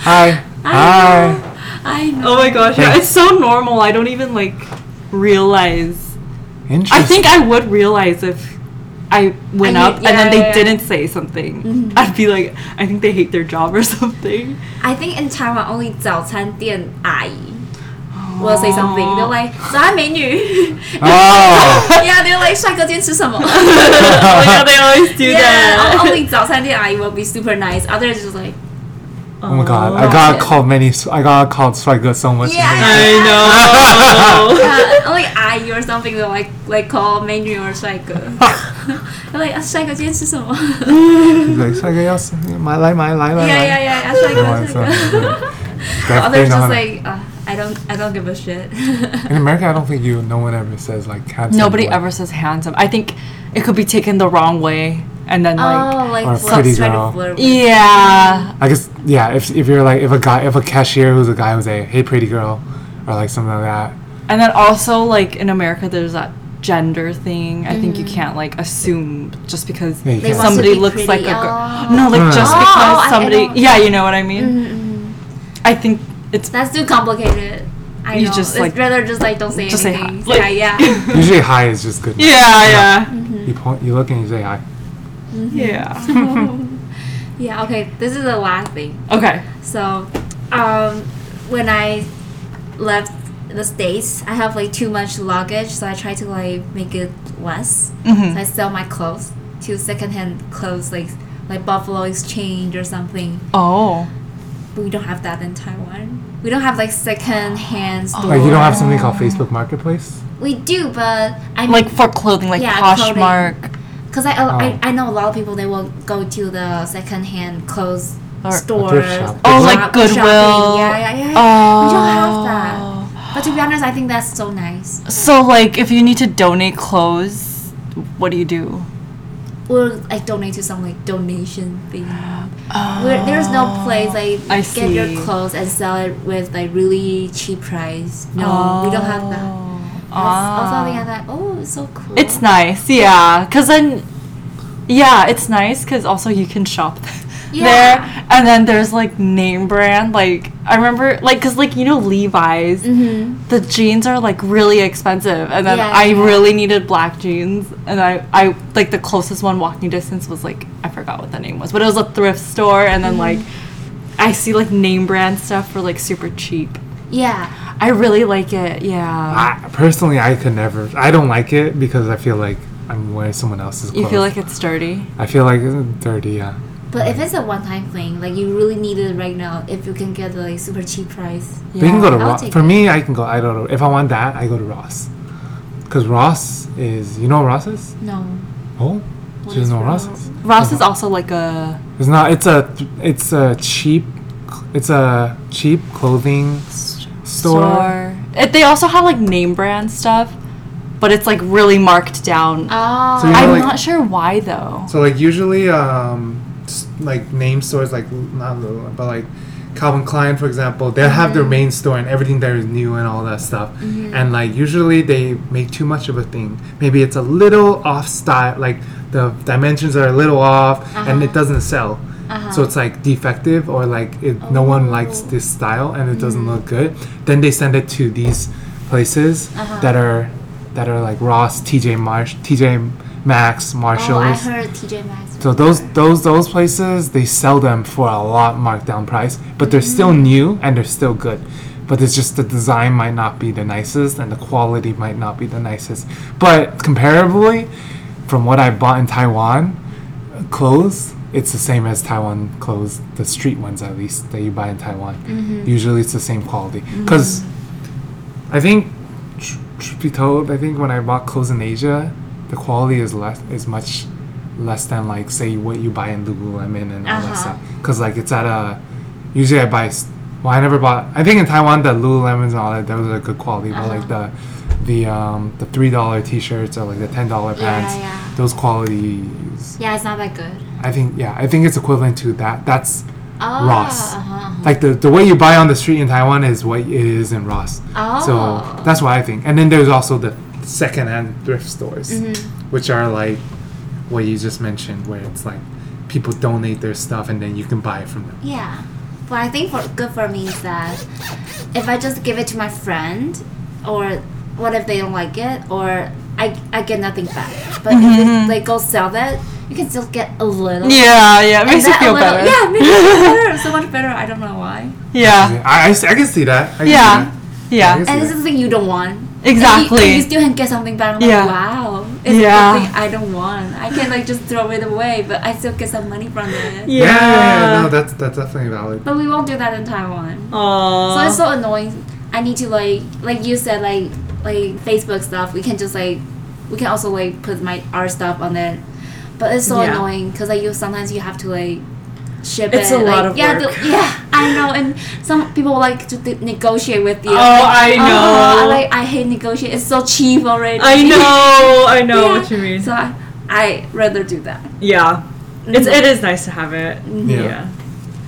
hi. Hi. I know. oh my gosh, yeah, it's so normal. I don't even like realize. Interesting. I think I would realize if I went And you- up and then yeah, they yeah, yeah. didn't say something. Mhm. I'd be like, I think they hate their job or something. I think in Taiwan only 早餐店阿姨 will say something. They're like, 早安美女. Oh. yeah, they're like, 帅哥今天吃什么? oh yeah, they always do yeah, that. only 早餐店阿姨 will be super nice. Others just like, Oh my god, I got called many. I got called Swagger so much. Yeah. I know. uh, like 阿姨 or something they'll like like call 美女 or 帅哥. They're like 啊帅哥今天吃什么? He's like Swagger, yes, 买来买来来 yeah, 来。 yeah, yeah, yeah, 帅哥 Oh, 帅哥. so- Definitely Others know how just to- like uh, I don't I don't give a shit. In America, I don't think you. No one ever says like handsome. Nobody boy. ever says handsome. I think it could be taken the wrong way, and then like, oh, like Or flirt- pretty girl. flirt with- yeah, I guess yeah. If if you're like if a guy if a cashier who's a guy who's a hey pretty girl, or like something like that. and then also like in America, there's that gender thing. I think you can't like assume just because Yeah, They can't. want to somebody be looks like a girl. Oh. No, like just. Oh, because I- I somebody. yeah, you know what I mean. Mhm, mhm. I think it's That's too complicated. I You know. just, it's like- rather just like don't say just say anything. hi. yeah, Like- yeah. Usually hi is just good. yeah, yeah, You point, you look and you say hi. Yeah. yeah. Okay, this is the last thing. Okay. So, um, when I left the states, I have like too much luggage, so I try to like make it less. Mhm. So I sell my clothes to secondhand clothes, like like Buffalo Exchange or something. Oh. But we don't have that in Taiwan. We don't have like second-hand store. Like you don't have something called Facebook Marketplace. We do, but I mean, Like for clothing, like Yeah, Poshmark. Because I, Oh. I I know a lot of people they will go to the second-hand clothes Or- thrift shop. Oh, shop- like Goodwill. shopping. Yeah, yeah, yeah. Oh. We don't have that. Oh. But to be honest, I think that's so nice. So like, if you need to donate clothes, what do you do? Or like donate to some like donation thing. Where there's no place like oh, I get your clothes and sell it with like really cheap price. No, we don't have that. Also Ah. oh, it's so cool. It's nice, yeah. Cause then, yeah, it's nice because also you can shop Yeah. there, and then there's like name brand. Like I remember, like, cause like you know Levi's, Mm-hmm. the jeans are like really expensive, and then Yeah, I yeah. really needed black jeans, and I I like the closest one walking distance was like I forgot what the name was, but it was a thrift store, and then like Mm-hmm. I see like name brand stuff for like super cheap. Yeah. I really like it, yeah. I personally, I could never. I don't like it because I feel like I'm wearing someone else's clothes. you feel like it's dirty. I feel like it's dirty. Yeah. But if it's a one-time thing, like you really need it right now, if you can get like super cheap price. We can go to Ross. For it. me, I can go. I don't know. If I want that, I go to Ross. Because Ross is. You know what Ross is? No. Oh, What she doesn't know Ross Ross? is. Ross is uh-huh. also like a It's not. It's a. It's a cheap. It's a cheap clothing store. It, they also have like name brand stuff, but it's like really marked down. Oh. So you know, I'm like- not sure why though. So like usually, um, like name stores like not Lululemon, but like Calvin Klein, for example, they will have their mm-hmm. main store and everything there is new and all that stuff. Mm-hmm. And like usually they make too much of a thing. Maybe it's a little off style, like the dimensions are a little off, and it uh-huh. doesn't sell. Uh-huh. So it's like defective or like it, no one likes Oh. this style and it doesn't look good. Then they send it to these places Uh-huh. that are that are like Ross, TJ Marsh, TJ Maxx, Oh, I Marshalls. heard TJ Maxx. So those those those places they sell them for a lot markdown price, but they're still new and they're still good. But it's just the design might not be the nicest and the quality might not be the nicest. But comparably, from what I bought in Taiwan, clothes it's the same as Taiwan clothes, the street ones at least that you buy in Taiwan. Usually it's the same quality because I think tr- truth be told, I think when I bought clothes in Asia, the quality is less is much less than like say what you buy in Lululemon and all Uh-huh. that stuff. Cause like it's at a usually I buy. Well, I never bought. I think in Taiwan the Lululemons and all that those are good quality, but like the the um the three dollar t-shirts or like the ten dollar Yeah, pants, yeah. those qualities. Yeah, it's not that good. I think yeah, I think it's equivalent to that. That's Oh, Ross. Uh-huh, uh-huh. like the the way you buy on the street in Taiwan is what it is in Ross. Oh. So that's what I think. And then there's also the second-hand thrift stores, Mm-hmm. which are like what you just mentioned, where it's like people donate their stuff and then you can buy it from them. Yeah. But I think for good for me is that if I just give it to my friend, or what if they don't like it, or I, I get nothing back. But if it, they go sell that, you can still get a little. Yeah, yeah, it makes you feel little- better. Yeah, it makes you feel better. So much better. I don't know why. Yeah, I can see that. I can yeah, See that. I yeah. can see And this that. is the thing you don't want. Exactly. And you, and you still can get something back. I'm like, Yeah. wow. It's Yeah. the thing I don't want. I can like just throw it away, but I still get some money from it. Yeah, yeah, yeah, no, that's that's definitely valid. But we won't do that in Taiwan. Aww. So it's so annoying. I need to like like you said like like Facebook stuff. We can just like we can also like put my our stuff on it, but it's so Yeah. annoying because like you sometimes you have to like ship It's it. a lot like, of yeah, work. The, yeah, I know. And some people like to th- negotiate with you. Oh, Like, I "Oh, I know. like I hate negotiate. It's so cheap already. I know, I know Yeah. what you mean. So I I rather do that. yeah, it's mm-hmm. it is nice to have it. Mm-hmm. Yeah. Yeah.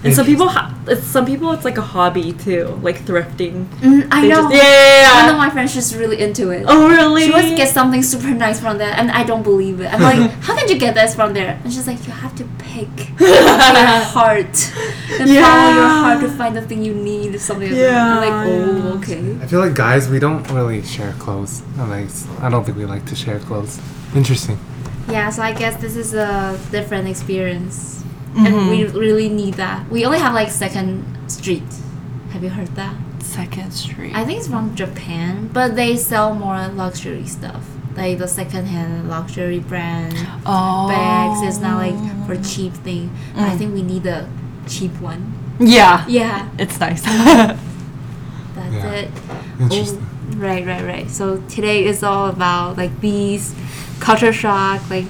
And some people, ha- it's, some people, it's like a hobby too, like thrifting. Mm, I They know. just- yeah, yeah, yeah. One of my friends she's really into it. oh, really? She wants to get something super nice from there, and I don't believe it. I'm like, how can you get this from there? And she's like, you have to pick your heart and follow your Yeah. heart to find the thing you need, or something like that. I'm like, oh, yeah. okay. I feel like guys, we don't really share clothes. I'm Like, I don't think we like to share clothes. Interesting. Yeah, so I guess this is a different experience, Mm-hmm. and we really need that. We only have like Second Street. Have you heard that? Second Street. I think it's from Japan, but they sell more luxury stuff, like the secondhand luxury brand. oh. bags. It's not like for cheap thing. I Mm. think we need a cheap one. Yeah. Yeah, It's nice. that's Yeah. it. Interesting. Oh, right, right, right. So today is all about like these culture shock, like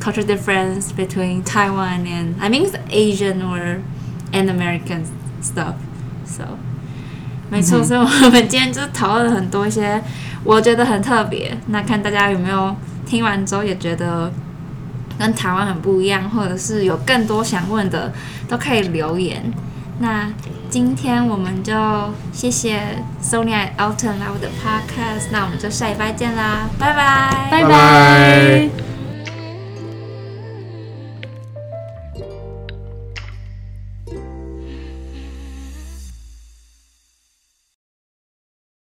culture difference between Taiwan and I mean Asian or and American stuff. So 没错，所以我们今天就是讨论了很多一些我觉得很特别。那看大家有没有听完之后也觉得跟台湾很不一样，或者是有更多想问的，都可以留言。那今天我们就谢谢 Sonia Elton 来我的 podcast，那我们就下礼拜见啦，拜拜，拜拜拜